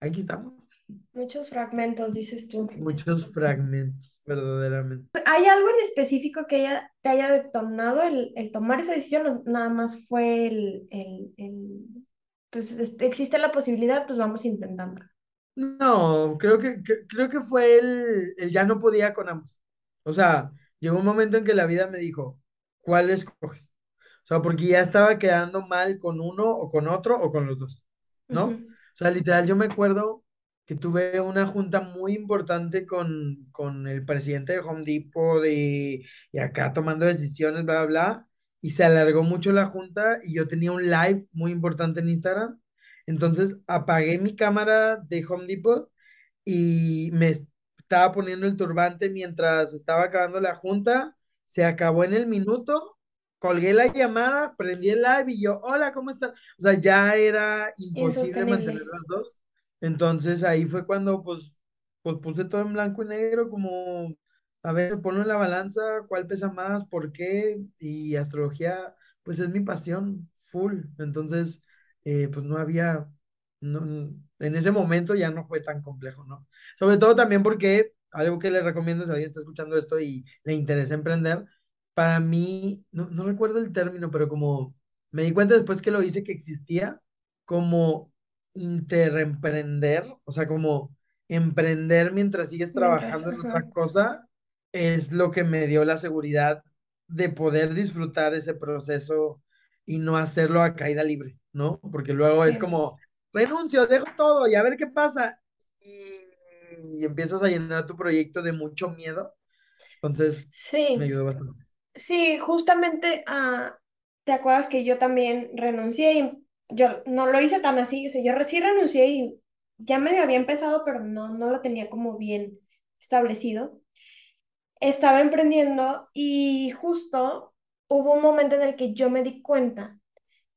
aquí estamos, Muchos fragmentos, dices tú. muchos fragmentos, verdaderamente. ¿Hay algo en específico que haya, te haya detonado el, el tomar esa decisión nada más fue el, el, el, pues este, existe la posibilidad, pues vamos intentando? No, creo que, que- creo que fue el, el ya no podía con ambos. O sea, llegó un momento en que la vida me dijo, ¿cuál escoges? O sea, porque ya estaba quedando mal con uno o con otro o con los dos, ¿no? O Ujú. sea, literal, yo me acuerdo que tuve una junta muy importante con, con el presidente de Home Depot de, y acá tomando decisiones, bla, bla, bla, y se alargó mucho la junta y yo tenía un live muy importante en Instagram entonces apagué mi cámara de Home Depot y me estaba poniendo el turbante mientras estaba acabando la junta. Se acabó en el minuto, colgué la llamada, prendí el live y yo, hola, ¿cómo están? O sea, ya era imposible mantener las dos. Entonces ahí fue cuando pues, pues puse todo en blanco y negro, como, a ver, ponlo en la balanza, cuál pesa más, por qué, y astrología, pues es mi pasión, full. Entonces, eh, pues no había, no, en ese momento ya no fue tan complejo, ¿no? Sobre todo también porque algo que le recomiendo si alguien está escuchando esto y le interesa emprender, para mí, no, no recuerdo el término, pero como me di cuenta después que lo hice que existía como interemprender, o sea, como emprender mientras sigues Mientras, trabajando en ajá, otra cosa, es lo que me dio la seguridad de poder disfrutar ese proceso y no hacerlo a caída libre, ¿no? Porque luego es como, renuncio, dejo todo y a ver qué pasa. Y, y empiezas a llenar tu proyecto de mucho miedo. Entonces, me Sí, ayudó bastante. sí, justamente, ah, ¿te acuerdas que yo también renuncié y yo no lo hice tan así? O sea, yo sí renuncié y ya medio había empezado, pero no, no lo tenía como bien establecido. Estaba emprendiendo y justo hubo un momento en el que yo me di cuenta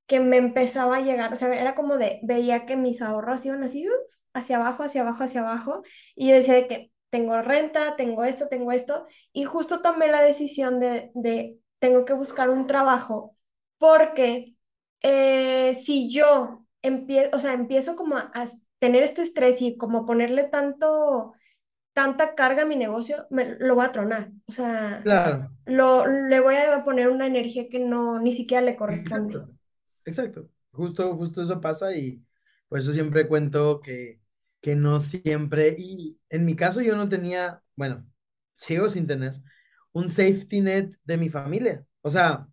que me empezaba a llegar, o sea, era como de, veía que mis ahorros iban así, hacia abajo, hacia abajo, hacia abajo, y yo decía de que tengo renta, tengo esto, tengo esto, y justo tomé la decisión de, de tengo que buscar un trabajo, porque eh, si yo empiezo, o sea, empiezo como a, a tener este estrés y como ponerle tanto, tanta carga a mi negocio, me, lo voy a tronar, o sea, Claro, lo, le voy a poner una energía que no, ni siquiera le corresponde. exacto, exacto. Justo, justo eso pasa y por eso siempre cuento que, que no siempre, y en mi caso yo no tenía, bueno, sigo sin tener un safety net de mi familia. O sea.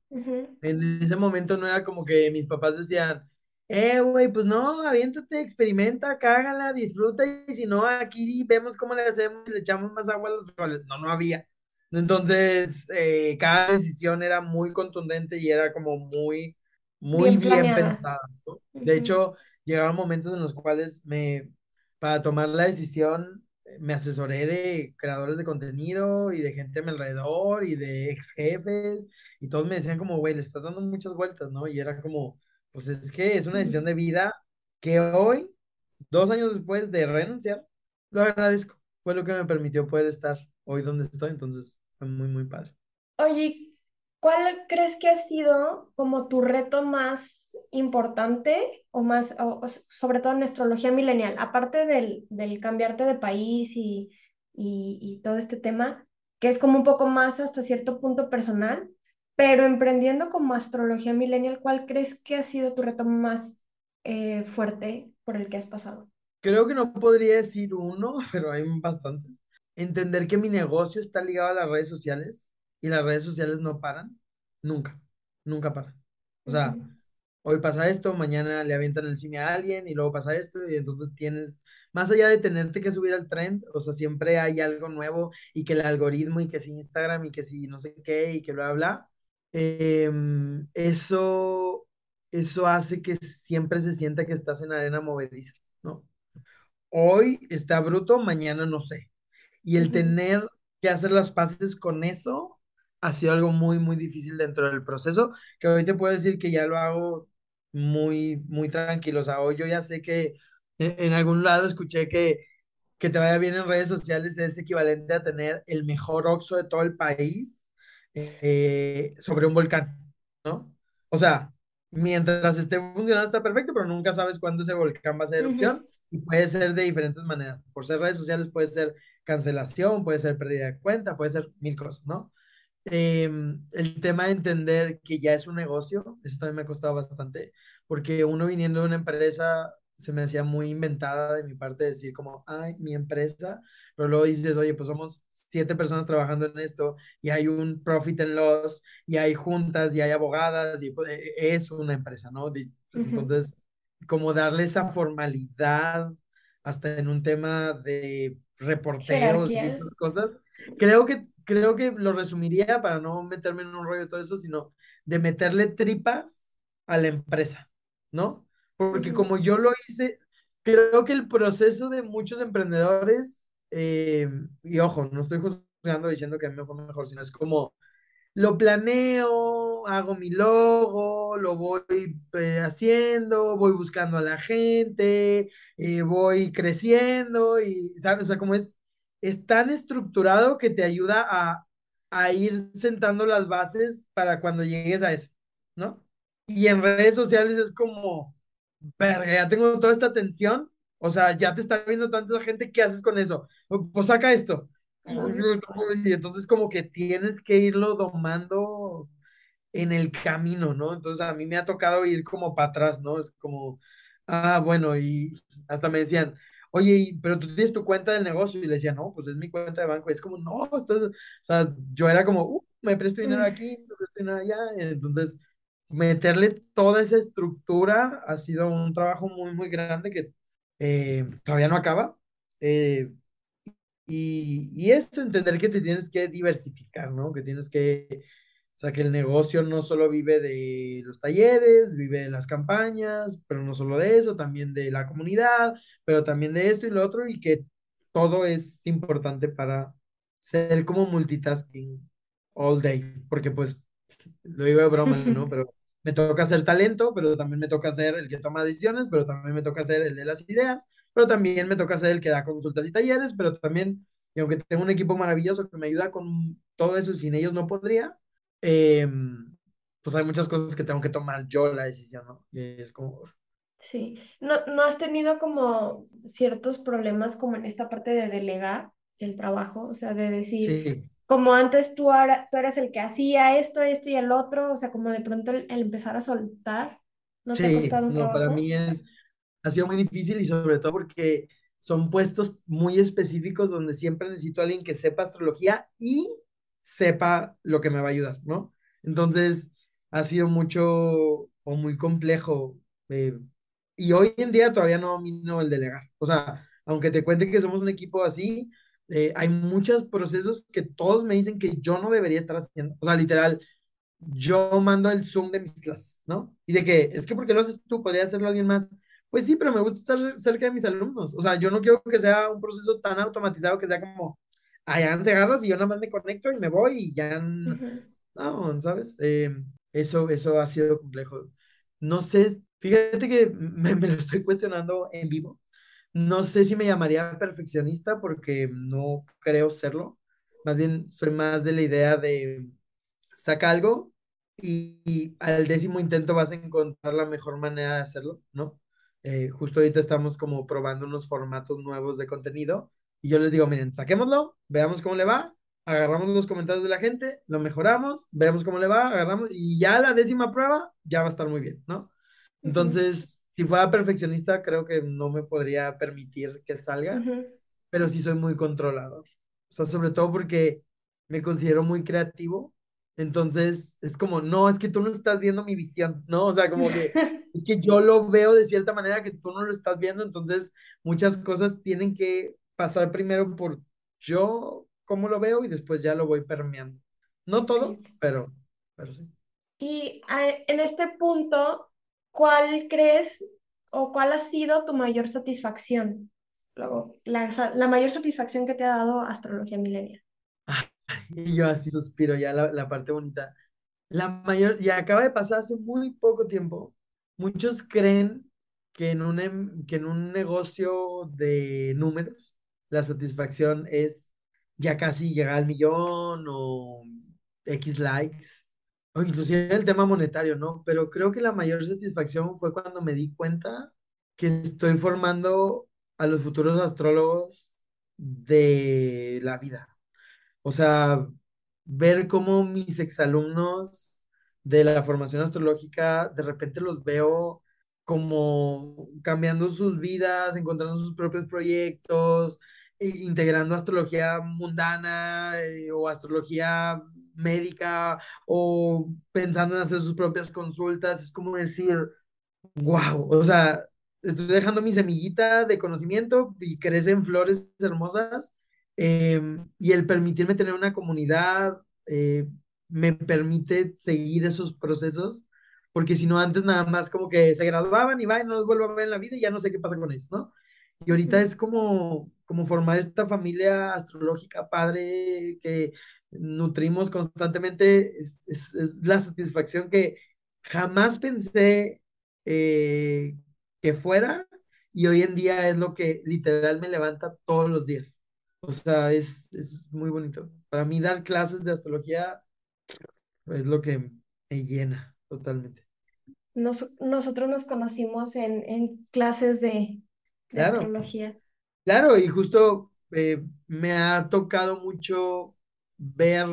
En ese momento no era como que mis papás decían, eh, güey, pues no, aviéntate, experimenta, cágala, disfruta, y si no, aquí vemos cómo le hacemos le echamos más agua a los frijoles. No, no había. Entonces, eh, cada decisión era muy contundente y era como muy, muy Bien bien pensada, ¿no? De Ujú, hecho, llegaron momentos en los cuales me, para tomar la decisión, eh, me asesoré de creadores de contenido y de gente a mi alrededor y de ex jefes y todos me decían como, güey, le estás dando muchas vueltas, ¿no? Y era como, pues es que es una decisión de vida que hoy, dos años después de renunciar, lo agradezco. Fue lo que me permitió poder estar hoy donde estoy, entonces fue muy, muy padre. Oye, ¿cuál crees que ha sido como tu reto más importante o más, o- sobre todo en astrología milenial? Aparte del, del cambiarte de país y, y, y todo este tema, que es como un poco más hasta cierto punto personal, pero emprendiendo como astrología millennial, ¿cuál crees que ha sido tu reto más eh, fuerte por el que has pasado? Creo que no podría decir uno, pero hay bastantes. Entender que mi negocio está ligado a las redes sociales y las redes sociales no paran, nunca, nunca paran. O sea, hoy pasa esto, mañana le avientan el cine a alguien y luego pasa esto y entonces tienes, más allá de tenerte que subir al trend, o sea, siempre hay algo nuevo y que el algoritmo y que si Instagram y que si no sé qué y que bla, bla, em, eso, eso hace que siempre se sienta que estás en arena movediza, ¿no? Hoy está bruto, mañana no sé. Y el tener que hacer las paces con eso ha sido algo muy, muy difícil dentro del proceso, que hoy te puedo decir que ya lo hago muy, muy tranquilo. O sea, hoy yo ya sé que en, en algún lado escuché que que te vaya bien en redes sociales es equivalente a tener el mejor Oxxo de todo el país eh, sobre un volcán, ¿no? O sea, mientras esté funcionando está perfecto, pero nunca sabes cuándo ese volcán va a ser erupción y puede ser de diferentes maneras. Por ser redes sociales puede ser cancelación, puede ser pérdida de cuenta, puede ser mil cosas, ¿no? Eh, el tema de entender que ya es un negocio, eso también me ha costado bastante, porque uno viniendo de una empresa se me hacía muy inventada de mi parte decir como, ay, mi empresa, pero luego dices, oye, pues somos siete personas trabajando en esto y hay un profit and loss y hay juntas y hay abogadas y pues, e- e- es una empresa, ¿no? Entonces, como darle esa formalidad hasta en un tema de reporteos y estas cosas Creo que, creo que lo resumiría para no meterme en un rollo de todo eso, sino de meterle tripas a la empresa, ¿no? Porque como yo lo hice, creo que el proceso de muchos emprendedores, eh, y ojo, no estoy juzgando diciendo que a mí me fue mejor, sino es como lo planeo, hago mi logo, lo voy eh, haciendo, voy buscando a la gente, eh, voy creciendo y, ¿sabes? O sea, como es, es tan estructurado que te ayuda a, a ir sentando las bases para cuando llegues a eso, ¿no? Y en redes sociales es como, verga, ya tengo toda esta atención, o sea, ya te está viendo tanta gente, ¿qué haces con eso? Pues saca esto. Y entonces como que tienes que irlo domando en el camino, ¿no? Entonces a mí me ha tocado ir como para atrás, ¿no? Es como, ah, bueno, y hasta me decían, oye, pero tú tienes tu cuenta del negocio, y le decía, no, pues es mi cuenta de banco, y es como, no, estás-". o sea, yo era como, uh, me presto dinero aquí, me presto dinero allá, entonces meterle toda esa estructura ha sido un trabajo muy, muy grande que eh, todavía no acaba. eh, y, y esto, entender que te tienes que diversificar, ¿no? Que tienes que, o sea, que el negocio no solo vive de los talleres, vive de las campañas, pero no solo de eso, también de la comunidad, pero también de esto y lo otro, y que todo es importante para ser como multitasking all day, porque pues, lo digo de broma, ¿no? Pero me toca ser talento, pero también me toca ser el que toma decisiones, pero también me toca ser el de las ideas, pero también me toca ser el que da consultas y talleres, pero también, y aunque tengo un equipo maravilloso que me ayuda con todo eso, sin ellos no podría, eh, pues hay muchas cosas que tengo que tomar yo la decisión, ¿no? Y es como, Sí. ¿No, no has tenido como ciertos problemas como en esta parte de delegar el trabajo? O sea, de decir, sí, como antes tú, ara- tú eras el que hacía esto, esto y el otro, o sea, como de pronto el, el empezar a soltar, ¿no te ha sí, costado no, para trabajo? mí es, ha sido muy difícil y sobre todo porque son puestos muy específicos donde siempre necesito a alguien que sepa astrología y sepa lo que me va a ayudar, ¿no? Entonces, ha sido mucho o muy complejo. eh, y hoy en día todavía no domino el delegar. O sea, aunque te cuente que somos un equipo así, eh, hay muchos procesos que todos me dicen que yo no debería estar haciendo. O sea, literal, yo mando el Zoom de mis clases, ¿no? Y de que, es que porque lo haces tú, podría hacerlo alguien más. Pues sí, pero me gusta estar cerca de mis alumnos. O sea, yo no quiero que sea un proceso tan automatizado que sea como, ay, te agarras y yo nada más me conecto y me voy y ya, no, ¿sabes? Eh, eso, eso ha sido complejo. No sé, fíjate que me, me lo estoy cuestionando en vivo. No sé si me llamaría perfeccionista porque no creo serlo. Más bien soy más de la idea de saca algo y, y al décimo intento vas a encontrar la mejor manera de hacerlo, ¿no? Eh, justo ahorita estamos como probando unos formatos nuevos de contenido y yo les digo, miren, saquémoslo, veamos cómo le va, agarramos los comentarios de la gente, lo mejoramos, veamos cómo le va, agarramos y ya la décima prueba ya va a estar muy bien, ¿no? Entonces, si fuera perfeccionista, creo que no me podría permitir que salga pero sí soy muy controlador. O sea, sobre todo porque me considero muy creativo. Entonces, es como, no, es que tú no estás viendo mi visión, ¿no? O sea, como que es que yo lo veo de cierta manera que tú no lo estás viendo, entonces muchas cosas tienen que pasar primero por yo cómo lo veo y después ya lo voy permeando. No todo, pero, pero sí. Y en este punto, ¿cuál crees o cuál ha sido tu mayor satisfacción? Luego, la, la mayor satisfacción que te ha dado Astrología Milenial. Y yo así suspiro, ya la, la parte bonita. La mayor, y acaba de pasar hace muy poco tiempo. Muchos creen que en un, em- que en un negocio de números, la satisfacción es ya casi llegar al millón o X likes, o inclusive el tema monetario, ¿no? Pero creo que la mayor satisfacción fue cuando me di cuenta que estoy formando a los futuros astrólogos de la vida. O sea, ver cómo mis exalumnos de la formación astrológica, de repente los veo como cambiando sus vidas, encontrando sus propios proyectos, e- integrando astrología mundana eh, o astrología médica o pensando en hacer sus propias consultas. Es como decir, Wow, o sea, estoy dejando mi semillita de conocimiento y crecen flores hermosas. em, y el permitirme tener una comunidad eh, me permite seguir esos procesos, porque si no, antes nada más como que se graduaban y va y no los vuelvo a ver en la vida y ya no sé qué pasa con ellos, ¿no? Y ahorita es como, como formar esta familia astrológica padre que nutrimos constantemente, es, es es la satisfacción que jamás pensé eh, que fuera y hoy en día es lo que literal me levanta todos los días. O sea, es, es muy bonito. Para mí dar clases de astrología es lo que me llena totalmente. Nos- nosotros nos conocimos en, en clases de, de Claro, astrología. claro, y justo eh, me ha tocado mucho ver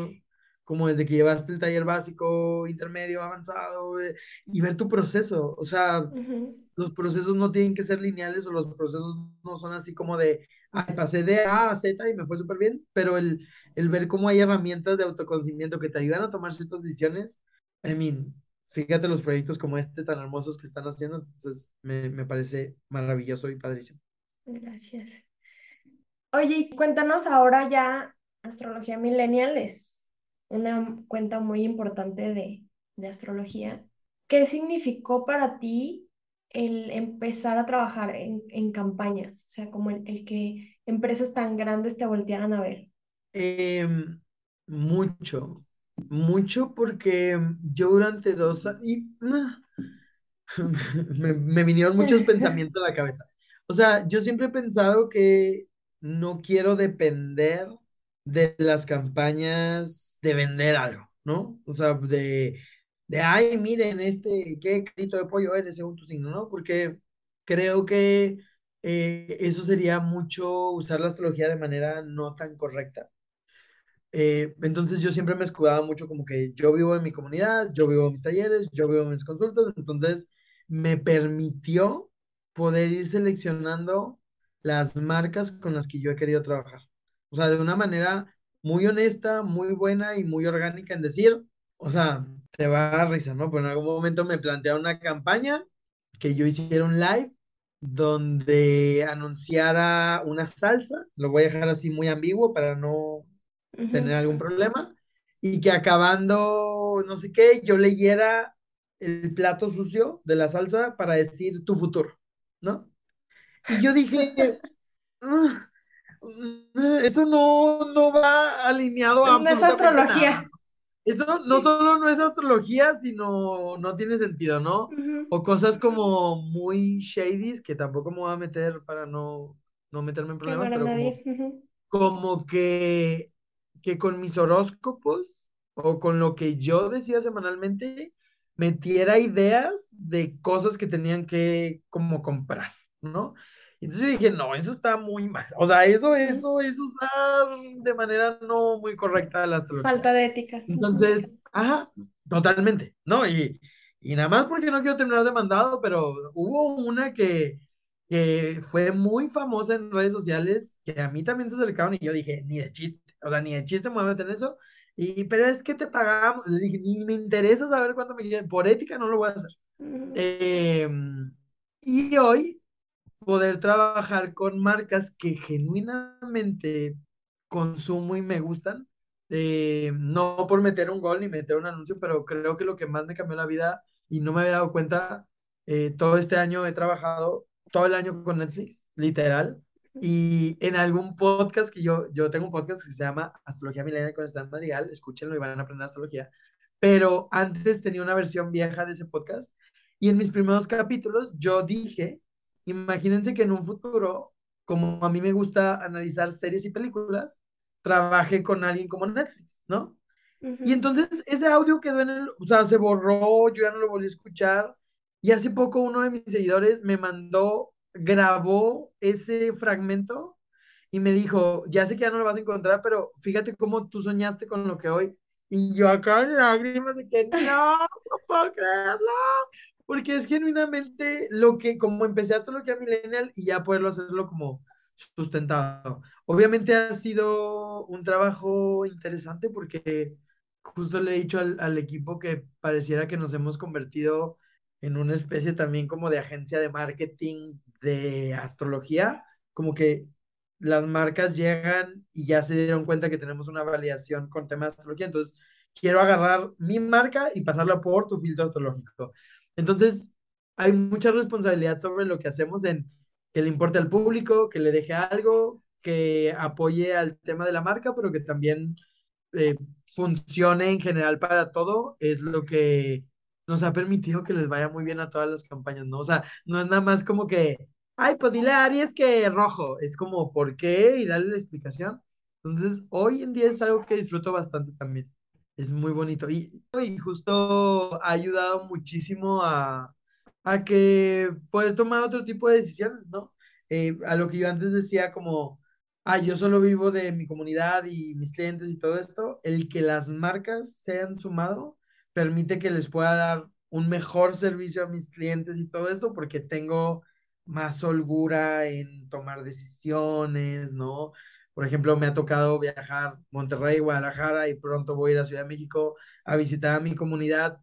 como desde que llevaste el taller básico, intermedio, avanzado, eh, y ver tu proceso. O sea, los procesos no tienen que ser lineales o los procesos no son así como de, ay, pasé de A a Z y me fue súper bien, pero el, el ver cómo hay herramientas de autoconocimiento que te ayudan a tomar ciertas decisiones, I mean, fíjate los proyectos como este tan hermosos que están haciendo, entonces me, me parece maravilloso y padrísimo. Gracias. Oye, cuéntanos ahora ya, Astrología Millennial es una cuenta muy importante de, de astrología. ¿Qué significó para ti el empezar a trabajar en, en campañas? O sea, como el, el que empresas tan grandes te voltearan a ver. Em, mucho, mucho porque yo durante dos años, me, me vinieron muchos pensamientos a la cabeza. O sea, yo siempre he pensado que no quiero depender de las campañas de vender algo, ¿no? O sea, de, de ay, miren, este, qué crédito de pollo eres según tu signo, ¿no? Porque creo que eh, eso sería mucho usar la astrología de manera no tan correcta. Eh, entonces yo siempre me escudaba mucho como que yo vivo en mi comunidad, yo vivo en mis talleres, yo vivo en mis consultas, entonces me permitió poder ir seleccionando las marcas con las que yo he querido trabajar. O sea, de una manera muy honesta, muy buena y muy orgánica en decir, o sea, te va a dar risa, ¿no? Pero en algún momento me plantearon una campaña que yo hiciera un live donde anunciara una salsa, lo voy a dejar así muy ambiguo para no tener Ujú, algún problema y que acabando no sé qué, yo leyera el plato sucio de la salsa para decir tu futuro, ¿no? Y yo dije, "Ah, eso no, no va alineado a No es nada. astrología. Eso no Sí. solo no es astrología, sino no tiene sentido, ¿no? O cosas como muy shady, que tampoco me voy a meter para no, no meterme en problemas, pero como. Ujú, como que, que con mis horóscopos o con lo que yo decía semanalmente, metiera ideas de cosas que tenían que como comprar, ¿no? Entonces yo dije, no, eso está muy mal. O sea, eso, eso es usar de manera no muy correcta la astrología. Falta de ética. Entonces, ajá, totalmente, ¿no? Y, y nada más porque no quiero terminar demandado, pero hubo una que, que fue muy famosa en redes sociales, que a mí también se acercaron y yo dije, ni de chiste, o sea, ni de chiste me voy a meter en eso. Y, pero es que te pagamos, le dije, ni me interesa saber cuánto me quieren, por ética no lo voy a hacer. Em, y hoy poder trabajar con marcas que genuinamente consumo y me gustan. eh, no por meter un gol ni meter un anuncio, pero creo que lo que más me cambió la vida y no me había dado cuenta, eh, todo este año he trabajado todo el año con Netflix, literal. Y en algún podcast que yo, yo tengo un podcast que se llama Astrología Milenial con Stan Madrigal, escúchenlo y van a aprender astrología. Pero antes tenía una versión vieja de ese podcast y en mis primeros capítulos yo dije, imagínense que en un futuro, como a mí me gusta analizar series y películas, trabaje con alguien como Netflix, ¿no? Y entonces ese audio quedó en el, o sea, se borró, yo ya no lo volví a escuchar. Y hace poco uno de mis seguidores me mandó, grabó ese fragmento y me dijo, ya sé que ya no lo vas a encontrar, pero fíjate cómo tú soñaste con lo que hoy. Y yo acá en lágrimas de que no, no puedo creerlo. Porque es genuinamente lo que, como empecé astrología millennial y ya poderlo hacerlo como sustentado. Obviamente ha sido un trabajo interesante porque justo le he dicho al, al equipo que pareciera que nos hemos convertido en una especie también como de agencia de marketing de astrología, como que las marcas llegan y ya se dieron cuenta que tenemos una validación con temas de astrología, entonces quiero agarrar mi marca y pasarla por tu filtro astrológico. Entonces, hay mucha responsabilidad sobre lo que hacemos en que le importe al público, que le deje algo, que apoye al tema de la marca, pero que también eh, funcione en general para todo, es lo que nos ha permitido que les vaya muy bien a todas las campañas, ¿no? O sea, no es nada más como que, ay, pues dile a Aries que rojo, es como, ¿por qué? Y darle la explicación. Entonces, hoy en día es algo que disfruto bastante también. Es muy bonito. Y, y justo ha ayudado muchísimo a, a que poder tomar otro tipo de decisiones, ¿no? Eh, a lo que yo antes decía como ah, yo solo vivo de mi comunidad y mis clientes y todo esto, el que las marcas se han sumado permite que les pueda dar un mejor servicio a mis clientes y todo esto porque tengo más holgura en tomar decisiones, ¿no? Por ejemplo, me ha tocado viajar Monterrey, Guadalajara y pronto voy a ir a Ciudad de México a visitar a mi comunidad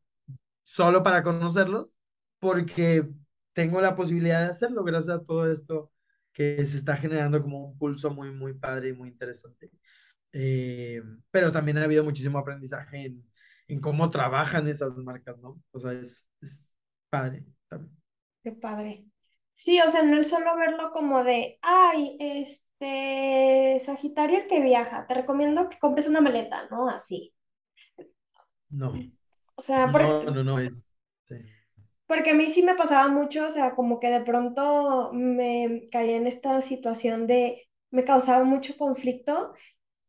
solo para conocerlos, porque tengo la posibilidad de hacerlo gracias a todo esto que se está generando como un pulso muy, muy padre y muy interesante. Eh, pero también ha habido muchísimo aprendizaje en, en cómo trabajan esas marcas, ¿no? O sea, es, es padre también. Qué padre. Sí, o sea, no es solo verlo como de, ay, este, Sagitario el que viaja, te recomiendo que compres una maleta, ¿no? Así. No, O sea, no, porque, no, no, es, sí. porque a mí sí me pasaba mucho, o sea, como que de pronto me caía en esta situación de, me causaba mucho conflicto.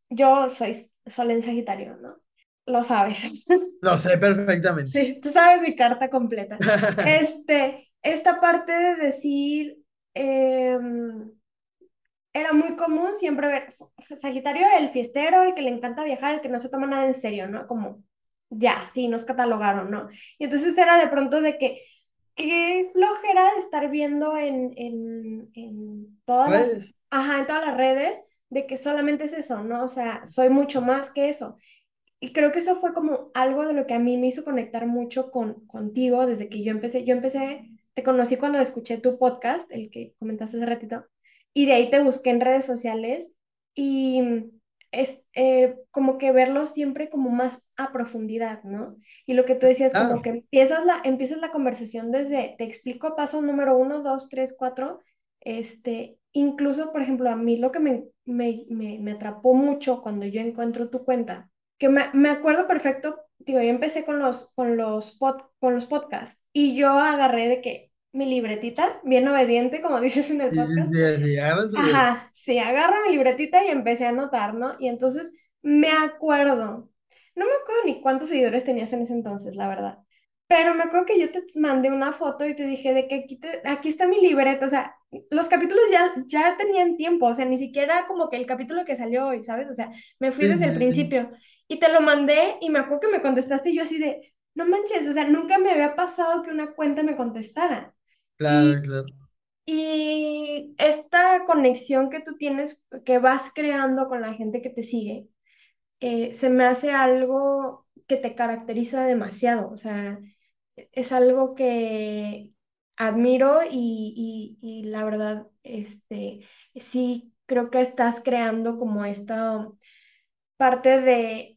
Yo soy Sol en Sagitario, ¿no? Lo sabes. Lo sé perfectamente. Sí, tú sabes mi carta completa. Este, esta parte de decir, em, era muy común siempre ver Sagitario, el fiestero, el que le encanta viajar, el que no se toma nada en serio, ¿no? Como, ya, sí, nos catalogaron, ¿no? Y entonces era de pronto de que, qué flojera de estar viendo en, en, en todas las, Redes. ajá, en todas las redes, de que solamente es eso, ¿no? O sea, soy mucho más que eso. Y creo que eso fue como algo de lo que a mí me hizo conectar mucho con, contigo desde que yo empecé. Yo empecé, te conocí cuando escuché tu podcast, el que comentaste hace ratito, y de ahí te busqué en redes sociales y es eh, como que verlo siempre como más a profundidad, ¿no? Y lo que tú decías, como Claro. que empiezas la, empiezas la conversación desde, te explico paso número uno, dos, tres, cuatro, este, incluso, por ejemplo, a mí lo que me, me, me, me atrapó mucho cuando yo encuentro tu cuenta que me, me acuerdo perfecto, digo, yo empecé con los, con los, pod, con los podcasts y yo agarré de que mi libretita, bien obediente, como dices en el podcast, ajá, sí, agarro mi libretita y empecé a anotar, ¿no? Y entonces me acuerdo, no me acuerdo ni cuántos seguidores tenías en ese entonces, la verdad, pero me acuerdo que yo te mandé una foto y te dije de que aquí, te- aquí está mi libreta, o sea, los capítulos ya, ya tenían tiempo, o sea, ni siquiera como que el capítulo que salió hoy, ¿sabes? O sea, me fui desde el principio y te lo mandé y me acuerdo que me contestaste y yo así de, no manches, o sea, nunca me había pasado que una cuenta me contestara. Claro, Y, claro. y esta conexión que tú tienes, que vas creando con la gente que te sigue, eh, se me hace algo que te caracteriza demasiado, o sea, es algo que admiro y, y, y la verdad, este, sí creo que estás creando como esta parte de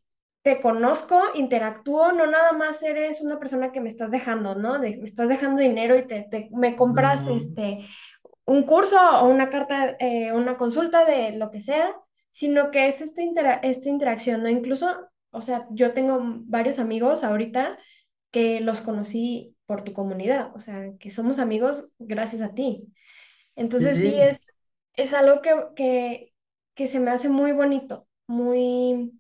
te conozco, interactúo, no nada más eres una persona que me estás dejando, ¿no? De, me estás dejando dinero y te, te- me compras No, este un curso o una carta, eh, una consulta de lo que sea, sino que es esta, intera- esta interacción, ¿no? Incluso, o sea, yo tengo varios amigos ahorita que los conocí por tu comunidad, o sea, que somos amigos gracias a ti. Entonces sí Sí, es, es algo que, que, que se me hace muy bonito, muy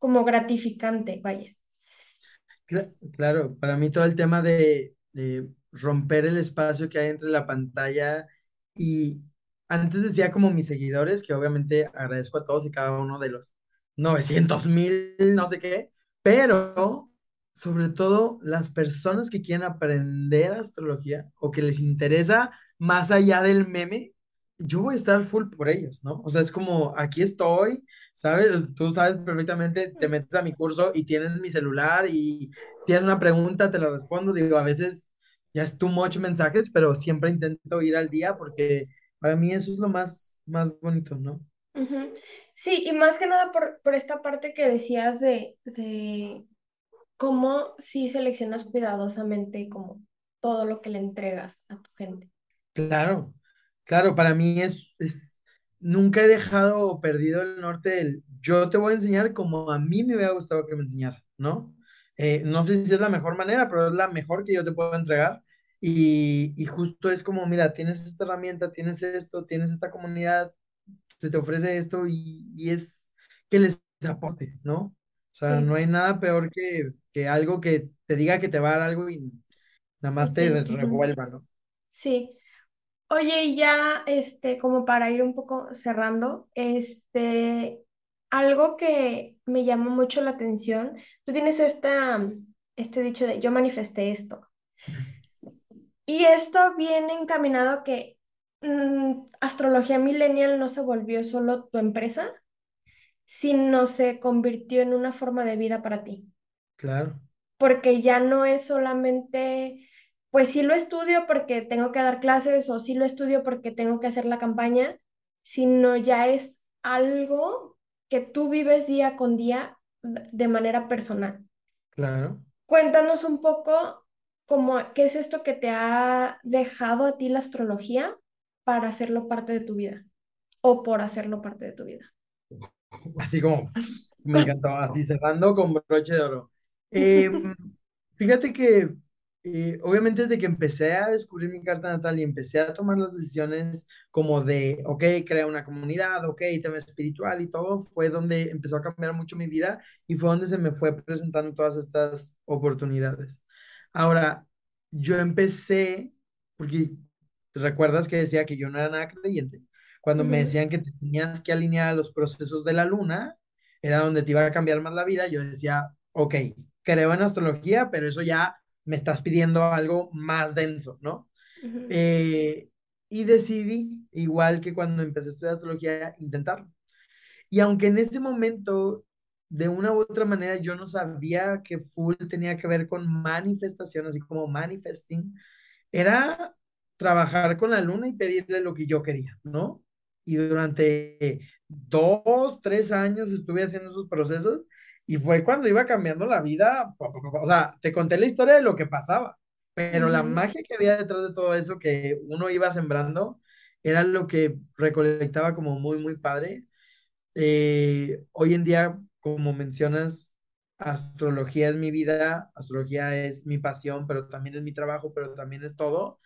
como gratificante, vaya. Cla- Claro, para mí todo el tema de, romper el espacio que hay entre la pantalla y antes decía como mis seguidores, que obviamente agradezco a todos y cada uno de los novecientos mil, no sé qué, pero sobre todo las personas que quieren aprender astrología o que les interesa más allá del meme, yo voy a estar full por ellos, ¿no? O sea, es como, aquí estoy, ¿sabes? Tú sabes perfectamente, te metes a mi curso y tienes mi celular y tienes una pregunta, te la respondo. Digo, a veces ya es too much mensajes, pero siempre intento ir al día porque para mí eso es lo más, más bonito, ¿no? Sí, y más que nada por, por esta parte que decías de, de cómo sí seleccionas cuidadosamente como todo lo que le entregas a tu gente. Claro, claro, para mí es, es, nunca he dejado perdido el norte del, yo te voy a enseñar como a mí me hubiera gustado que me enseñara, ¿no? Eh, no sé si es la mejor manera, pero es la mejor que yo te puedo entregar. Y, y justo es como, mira, tienes esta herramienta, tienes esto, tienes esta comunidad, se te ofrece esto y, y es que les aporte, ¿no? O sea, no hay nada peor que, que algo que te diga que te va a dar algo y nada más te revuelva, ¿no? Sí. Oye, y ya, este, como para ir un poco cerrando, este, algo que me llamó mucho la atención, tú tienes esta, este dicho de yo manifesté esto. Y esto viene encaminado a que mm, Astrología Millennial no se volvió solo tu empresa, sino se convirtió en una forma de vida para ti. Claro. Porque ya no es solamente, pues sí lo estudio porque tengo que dar clases o sí lo estudio porque tengo que hacer la campaña, sino ya es algo que tú vives día con día de manera personal. Claro. Cuéntanos un poco cómo, qué es esto que te ha dejado a ti la astrología para hacerlo parte de tu vida o por hacerlo parte de tu vida. Así como, me encantó, así cerrando con broche de oro. Eh, fíjate que, eh, obviamente desde que empecé a descubrir mi carta natal y empecé a tomar las decisiones como de, ok, crea una comunidad, ok, tema espiritual y todo, fue donde empezó a cambiar mucho mi vida y fue donde se me fue presentando todas estas oportunidades. Ahora, yo empecé, porque recuerdas que decía que yo no era nada creyente cuando me decían que te tenías que alinear a los procesos de la luna, era donde te iba a cambiar más la vida, yo decía, ok, creo en astrología, pero eso ya me estás pidiendo algo más denso, ¿no? Eh, y decidí, igual que cuando empecé a estudiar astrología, intentarlo. Y aunque en ese momento, de una u otra manera, yo no sabía que full tenía que ver con manifestación, así como manifesting, era trabajar con la luna y pedirle lo que yo quería, ¿no? Y durante dos, tres años estuve haciendo esos procesos y fue cuando iba cambiando la vida, o sea, te conté la historia de lo que pasaba, pero la magia que había detrás de todo eso que uno iba sembrando era lo que recolectaba como muy, muy padre. Eh, hoy en día, como mencionas, astrología es mi vida, astrología es mi pasión, pero también es mi trabajo, pero también es todo.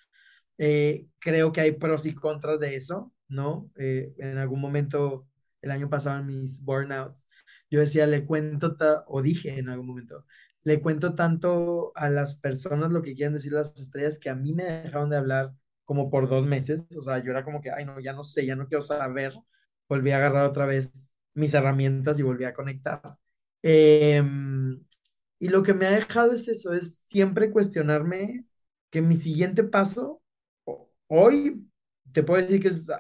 Eh, creo que hay pros y contras de eso, ¿no? Eh, en algún momento, el año pasado en mis burnouts, yo decía, le cuento, o dije en algún momento, le cuento tanto a las personas lo que quieren decir las estrellas que a mí me dejaron de hablar como por dos meses, o sea, yo era como que, ay, no, ya no sé, ya no quiero saber, volví a agarrar otra vez mis herramientas y volví a conectar. Em, y lo que me ha dejado es eso, es siempre cuestionarme que mi siguiente paso hoy te puedo decir que es ah,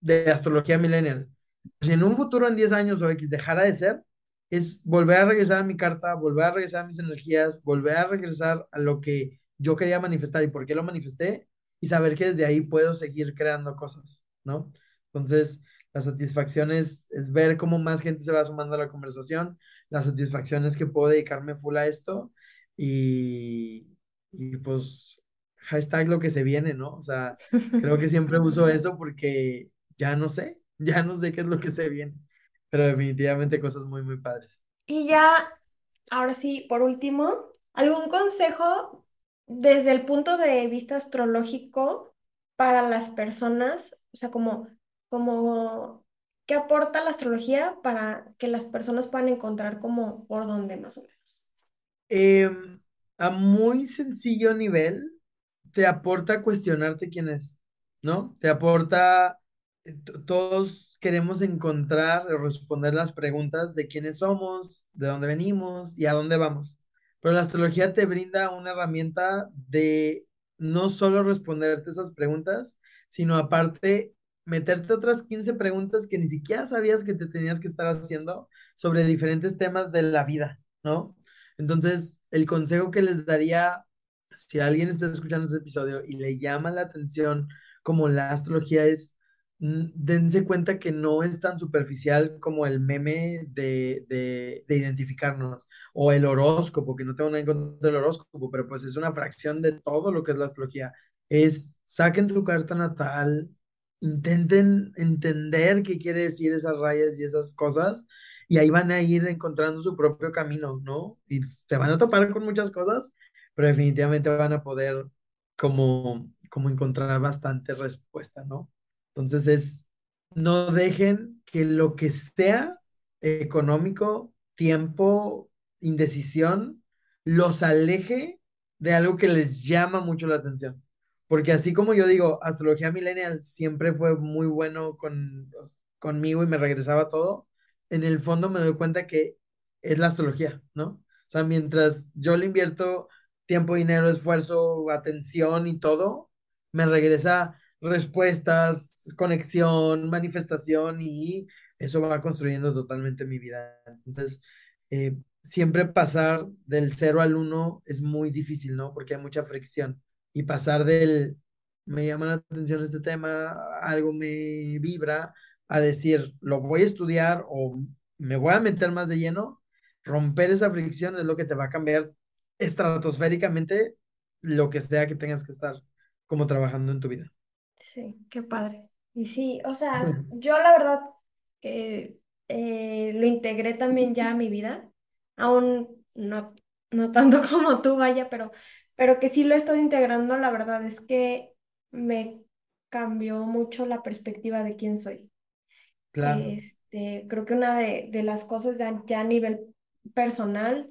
de astrología millennial. Si en un futuro, en 10 años o X, dejara de ser, es volver a regresar a mi carta, volver a regresar a mis energías, volver a regresar a lo que yo quería manifestar y por qué lo manifesté y saber que desde ahí puedo seguir creando cosas, ¿no? Entonces, la satisfacción es, es ver cómo más gente se va sumando a la conversación, la satisfacción es que puedo dedicarme full a esto y, y pues hashtag lo que se viene, ¿no? O sea, creo que siempre uso eso porque ya no sé, ya no sé qué es lo que se viene, pero definitivamente cosas muy, muy padres. Y ya, ahora sí, por último, ¿algún consejo desde el punto de vista astrológico para las personas? O sea, como, como, ¿qué aporta la astrología para que las personas puedan encontrar como por dónde más o menos? Em, a muy sencillo nivel, te aporta cuestionarte quién es, ¿no? Te aporta, todos queremos encontrar o responder las preguntas de quiénes somos, de dónde venimos y a dónde vamos. Pero la astrología te brinda una herramienta de no solo responderte esas preguntas, sino aparte meterte otras 15 preguntas que ni siquiera sabías que te tenías que estar haciendo sobre diferentes temas de la vida, ¿no? Entonces, el consejo que les daría si alguien está escuchando este episodio y le llama la atención como la astrología es, dense cuenta que no es tan superficial como el meme de, de, de identificarnos o el horóscopo, que no tengo nada en contra del horóscopo, pero pues es una fracción de todo lo que es la astrología. Es, saquen su carta natal, intenten entender qué quiere decir esas rayas y esas cosas. Y ahí van a ir encontrando su propio camino, ¿no? Y se van a topar con muchas cosas, pero definitivamente van a poder como, como encontrar bastante respuesta, ¿no? Entonces es, no dejen que lo que sea económico, tiempo, indecisión, los aleje de algo que les llama mucho la atención. Porque así como yo digo, astrología millennial siempre fue muy bueno con, conmigo y me regresaba todo, en el fondo me doy cuenta que es la astrología, ¿no? O sea, mientras yo le invierto tiempo, dinero, esfuerzo, atención y todo, me regresa respuestas, conexión, manifestación y eso va construyendo totalmente mi vida. Entonces, eh, siempre pasar del cero al uno es muy difícil, ¿no? Porque hay mucha fricción y pasar del, me llama la atención este tema, algo me vibra, a decir, lo voy a estudiar o me voy a meter más de lleno, romper esa fricción es lo que te va a cambiar estratosféricamente lo que sea que tengas que estar como trabajando en tu vida. Sí, qué padre. Y sí, o sea, yo la verdad que eh, lo integré también ya a mi vida, aún no, no tanto como tú, vaya, pero, pero que sí lo he estado integrando, la verdad es que me cambió mucho la perspectiva de quién soy. Claro, Este, creo que una de, de las cosas ya, ya a nivel personal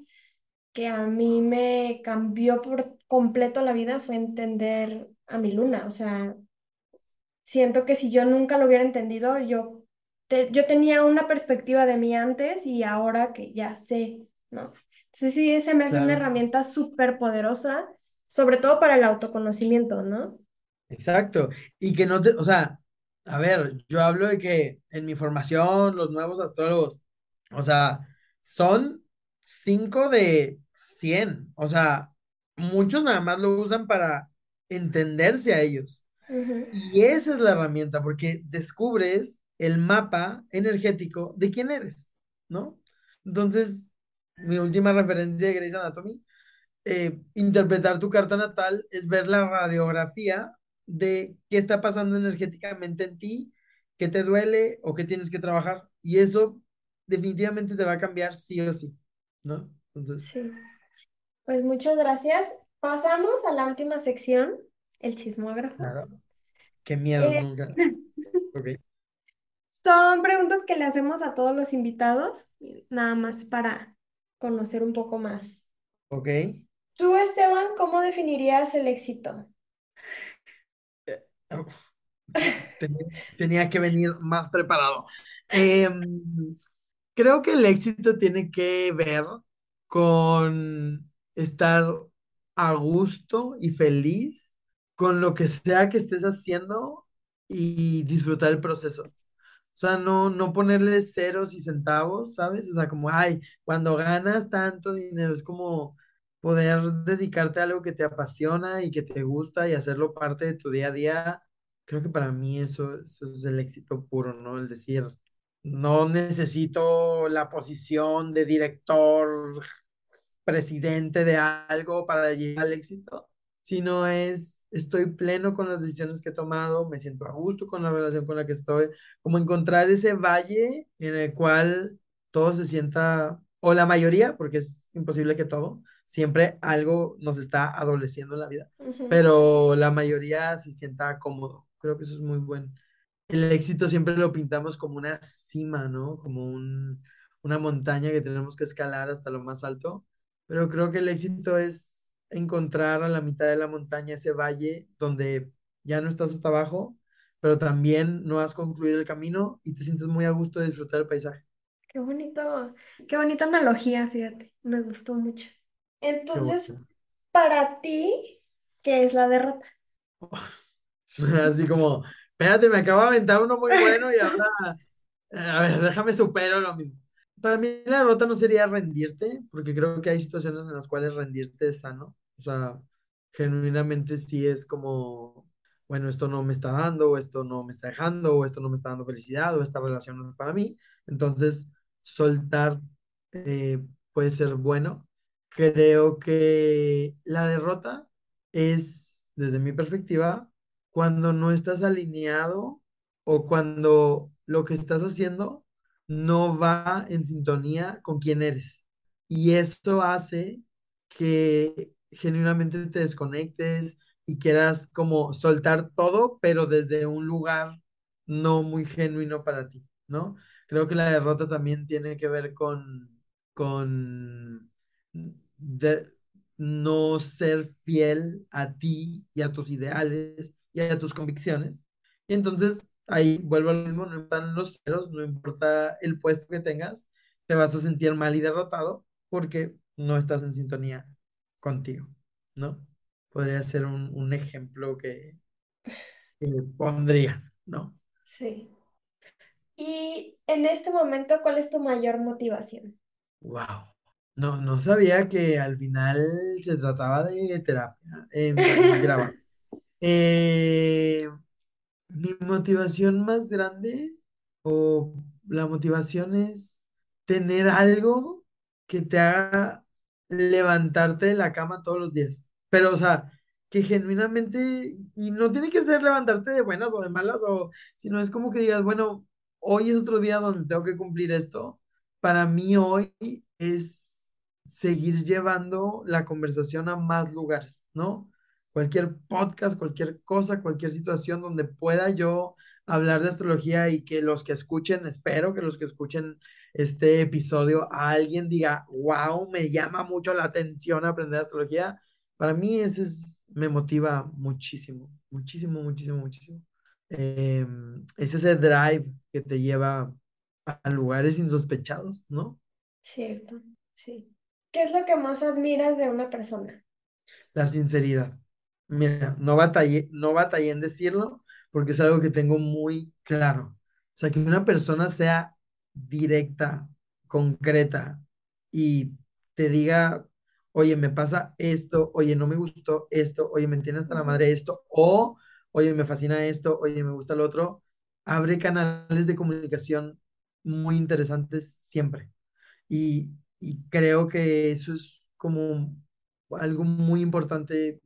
que a mí me cambió por completo la vida fue entender a mi luna, o sea Siento que si yo nunca lo hubiera entendido, yo, te- yo tenía una perspectiva de mí antes y ahora que ya sé, ¿no? Entonces sí, se me hace una herramienta súper poderosa, sobre todo para el autoconocimiento, ¿no? Exacto. Y que no te, o sea, a ver, yo hablo de que en mi formación, los nuevos astrólogos, o sea, son 5 de cien O sea, muchos nada más lo usan para entenderse a ellos. Y esa es la herramienta, porque descubres el mapa energético de quién eres, ¿no? Entonces, mi última referencia de Grey's Anatomy eh, interpretar tu carta natal es ver la radiografía de qué está pasando energéticamente en ti, qué te duele o qué tienes que trabajar. Y eso definitivamente te va a cambiar sí o sí, ¿no? Entonces, Sí, pues muchas gracias. Pasamos a la última sección, el chismógrafo. claro, qué miedo Eh, nunca. Son preguntas que le hacemos a todos los invitados, nada más para conocer un poco más. ok. Tú, Esteban, ¿cómo definirías el éxito? Oh, tenía, tenía que venir más preparado. Em, creo que el éxito tiene que ver con estar a gusto y feliz con lo que sea que estés haciendo y disfrutar el proceso. O sea, no, no ponerle ceros y centavos, ¿sabes? O sea, como, ay, cuando ganas tanto dinero, es como poder dedicarte a algo que te apasiona y que te gusta y hacerlo parte de tu día a día. Creo que para mí eso, eso es el éxito puro, ¿no? El decir, no necesito la posición de director, presidente de algo para llegar al éxito, sino es estoy pleno con las decisiones que he tomado, me siento a gusto con la relación con la que estoy, como encontrar ese valle en el cual todo se sienta, o la mayoría, porque es imposible que todo, siempre algo nos está adoleciendo en la vida, pero la mayoría se sienta cómodo. Creo que eso es muy bueno. El éxito siempre lo pintamos como una cima, ¿no? Como un, una montaña que tenemos que escalar hasta lo más alto, pero creo que el éxito es encontrar a la mitad de la montaña ese valle donde ya no estás hasta abajo, pero también no has concluido el camino y te sientes muy a gusto de disfrutar el paisaje. Qué bonito, qué bonita analogía, fíjate, me gustó mucho. Entonces, para ti, ¿qué es la derrota? Así como, espérate, me acabo de aventar uno muy bueno y ahora Eh, A ver, déjame supero lo mismo. Para mí la derrota no sería rendirte, porque creo que hay situaciones en las cuales rendirte es sano. O sea, genuinamente sí es como, bueno, esto no me está dando, o esto no me está dejando, o esto no me está dando felicidad, o esta relación no es para mí. Entonces, soltar eh, puede ser bueno. Creo que la derrota es, desde mi perspectiva, cuando no estás alineado o cuando lo que estás haciendo no va en sintonía con quién eres. Y esto hace que genuinamente te desconectes y quieras como soltar todo, pero desde un lugar no muy genuino para ti, ¿no? Creo que la derrota también tiene que ver con, con de- no ser fiel a ti y a tus ideales y a tus convicciones. Y entonces ahí vuelvo al mismo, no importan los ceros, no importa el puesto que tengas, te vas a sentir mal y derrotado porque no estás en sintonía contigo, ¿no? Podría ser un, un ejemplo que, que pondría, ¿no? Sí. Y en este momento, ¿cuál es tu mayor motivación? Wow. No, no sabía que al final se trataba de terapia. Graba. Eh, Mi motivación más grande o la motivación es tener algo que te haga levantarte de la cama todos los días. Pero, o sea, que genuinamente, y no tiene que ser levantarte de buenas o de malas, o, sino es como que digas, bueno, hoy es otro día donde tengo que cumplir esto. Para mí hoy es seguir llevando la conversación a más lugares, ¿no? cualquier podcast, cualquier cosa, cualquier situación donde pueda yo hablar de astrología y que los que escuchen, espero que los que escuchen este episodio, a alguien diga, wow, me llama mucho la atención aprender astrología. Para mí ese es, me motiva muchísimo, muchísimo, muchísimo, muchísimo. Eh, es ese drive que te lleva a lugares insospechados, ¿no? Cierto, sí. ¿Qué es lo que más admiras de una persona? La sinceridad. Mira, no batallé, no batallé en decirlo porque es algo que tengo muy claro. O sea, que una persona sea directa, concreta y te diga, oye, me pasa esto, oye, no me gustó esto, oye, me entiende hasta la madre esto, o oye, me fascina esto, oye, me gusta lo otro, abre canales de comunicación muy interesantes siempre. Y, y creo que eso es como algo muy importante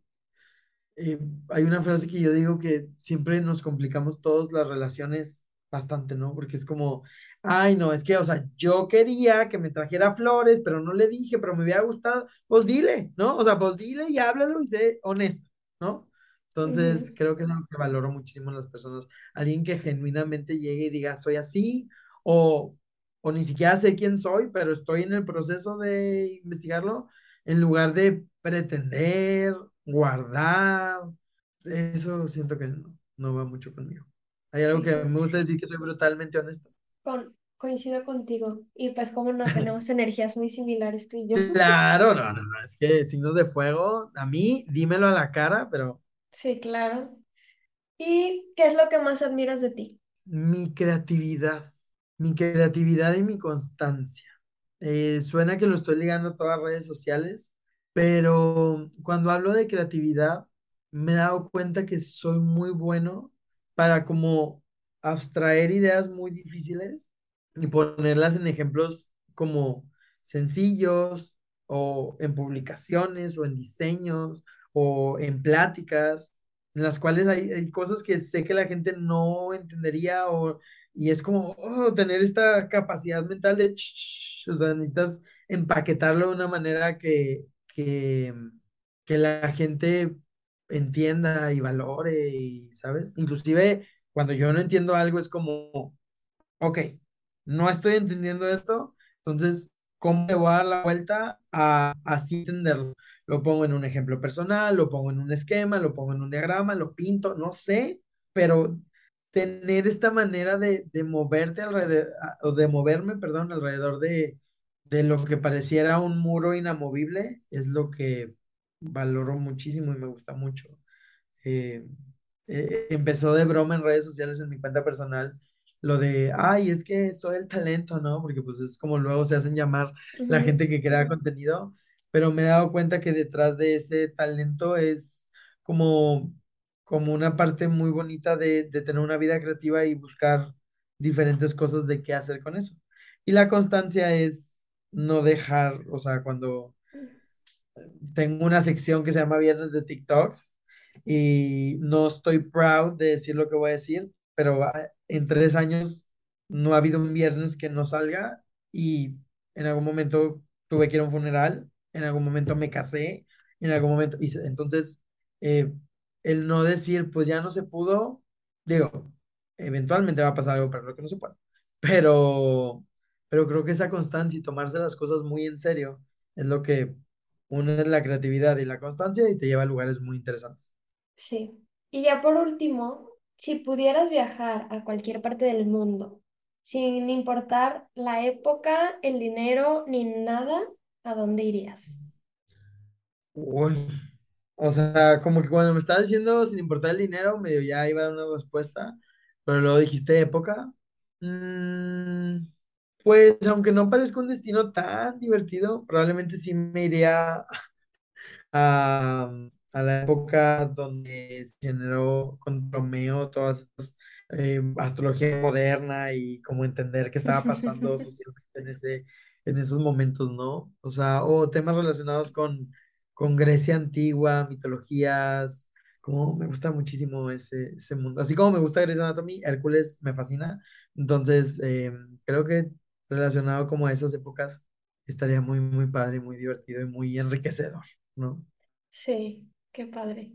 eh, hay una frase que yo digo que siempre nos complicamos todos las relaciones bastante, ¿no? Porque es como, ay, no, es que, o sea, yo quería que me trajera flores, pero no le dije, pero me hubiera gustado, pues dile, ¿no? O sea, pues dile y háblalo y sé honesto, ¿no? Entonces, ujú, creo que es algo que valoro muchísimo en las personas. Alguien que genuinamente llegue y diga, soy así, o, o ni siquiera sé quién soy, pero estoy en el proceso de investigarlo, en lugar de pretender guardar. Eso siento que no, no va mucho conmigo. Hay algo que me gusta decir que soy brutalmente honesto. con, coincido contigo. Y pues, cómo no, tenemos energías muy similares tú y yo. Claro, no, no, no, es que signos de fuego, a mí, dímelo a la cara, pero Sí, claro. ¿Y qué es lo que más admiras de ti? mi creatividad, mi creatividad y mi constancia. Eh, suena que lo estoy ligando a todas las redes sociales, pero cuando hablo de creatividad, me he dado cuenta que soy muy bueno para como abstraer ideas muy difíciles y ponerlas en ejemplos como sencillos o en publicaciones o en diseños o en pláticas. en las cuales hay, hay cosas que sé que la gente no entendería o, y es como oh, tener esta capacidad mental de, o sea, necesitas empaquetarlo de una manera que, que, que la gente entienda y valore, y, ¿sabes? Inclusive cuando yo no entiendo algo es como, ok, no estoy entendiendo esto, entonces, ¿cómo me voy a dar la vuelta a así entenderlo? Lo pongo en un ejemplo personal, lo pongo en un esquema, lo pongo en un diagrama, lo pinto, no sé, pero tener esta manera de, de moverte alrededor, o de moverme, perdón, alrededor de, de lo que pareciera un muro inamovible es lo que valoro muchísimo y me gusta mucho. Eh, eh, empezó de broma en redes sociales en mi cuenta personal lo de, ay, es que soy el talento, ¿no? Porque pues es como luego se hacen llamar la gente que crea contenido, pero me he dado cuenta que detrás de ese talento es como, como una parte muy bonita de, de tener una vida creativa y buscar diferentes cosas de qué hacer con eso. Y la constancia es no dejar, o sea, cuando tengo una sección que se llama Viernes de TikToks y no estoy proud de decir lo que voy a decir, pero ah, en tres años no ha habido un viernes que no salga y en algún momento tuve que ir a un funeral, en algún momento me casé, en algún momento, y entonces eh, el no decir pues ya no se pudo, digo, eventualmente va a pasar algo para lo que no se pueda, pero, pero creo que esa constancia y tomarse las cosas muy en serio es lo que una es la creatividad y la constancia y te lleva a lugares muy interesantes. Sí. Y ya por último, si pudieras viajar a cualquier parte del mundo, sin importar la época, el dinero ni nada, ¿a dónde irías? Uy, o sea, como que cuando me estabas diciendo sin importar el dinero, medio ya iba a dar una respuesta, pero luego dijiste época. Mm, pues aunque no parezca un destino tan divertido, probablemente sí me iría a, a la época donde se generó con Romeo todas estas eh, astrología moderna y como entender qué estaba pasando socialmente en ese, en esos momentos, ¿no? O sea, o temas relacionados con, con Grecia antigua, mitologías, como me gusta muchísimo ese, ese mundo. Así como me gusta Grey's Anatomy, Hércules me fascina. Entonces, eh, creo que relacionado como a esas épocas estaría muy, muy padre, muy divertido y muy enriquecedor. ¿no? Sí, qué padre.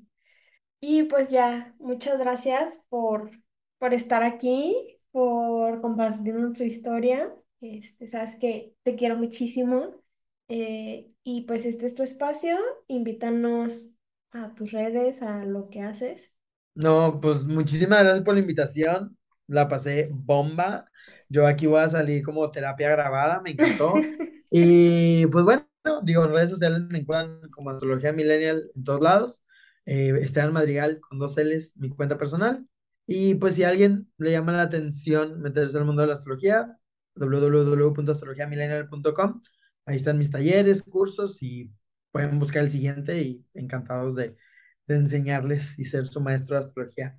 Y pues ya, muchas gracias por, por estar aquí, por compartirnos tu historia. Este, sabes que te quiero muchísimo. Eh, y pues este es tu espacio. Invítanos a tus redes, a lo que haces. No, pues muchísimas gracias por la invitación. La pasé bomba. Yo aquí voy a salir como terapia grabada, me encantó. Y pues bueno, digo, en redes sociales me encuentran como Astrología Millennial en todos lados. Eh, Esteban Madrigal con dos L's, mi cuenta personal. Y pues si a alguien le llama la atención meterse al mundo de la astrología, www.astrologiamillennial.com. Ahí están mis talleres, cursos y pueden buscar el siguiente y encantados de de enseñarles y ser su maestro de astrología.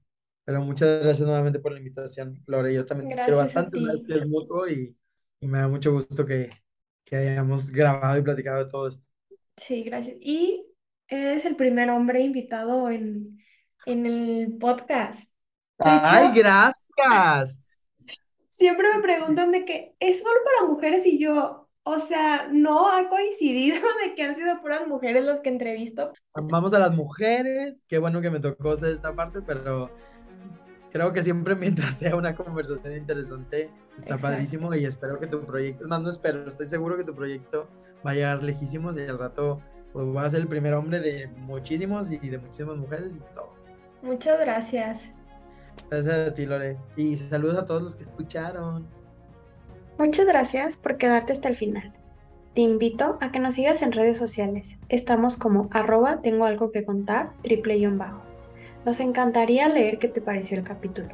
Pero muchas gracias nuevamente por la invitación, Lore. Yo también te quiero Gracias a bastante, es mutuo y, y me da mucho gusto que, que hayamos grabado y platicado de todo esto. Sí, gracias. Y eres el primer hombre invitado en, en el podcast. Hecho, ¡Ay, gracias! siempre me preguntan de que es solo para mujeres y yo, o sea, no ha coincidido de que han sido puras mujeres los que entrevisto. Vamos a las mujeres. Qué bueno que me tocó hacer esta parte, pero creo que siempre mientras sea una conversación interesante, está Exacto. padrísimo y espero que tu proyecto, más, no espero, estoy seguro que tu proyecto va a llegar lejísimos y al rato pues, voy a ser el primer hombre de muchísimos y de muchísimas mujeres y todo. Muchas gracias. Gracias a ti, Lore. Y saludos a todos los que escucharon. Muchas gracias por quedarte hasta el final. Te invito a que nos sigas en redes sociales. Estamos como arroba tengo algo que contar, triple guion bajo. Nos encantaría leer qué te pareció el capítulo.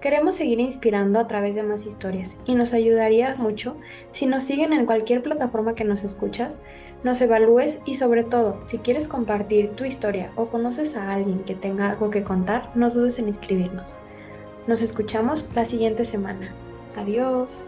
Queremos seguir inspirando a través de más historias y nos ayudaría mucho si nos siguen en cualquier plataforma que nos escuchas, nos evalúes y sobre todo, si quieres compartir tu historia o conoces a alguien que tenga algo que contar, no dudes en inscribirnos. Nos escuchamos la siguiente semana. Adiós.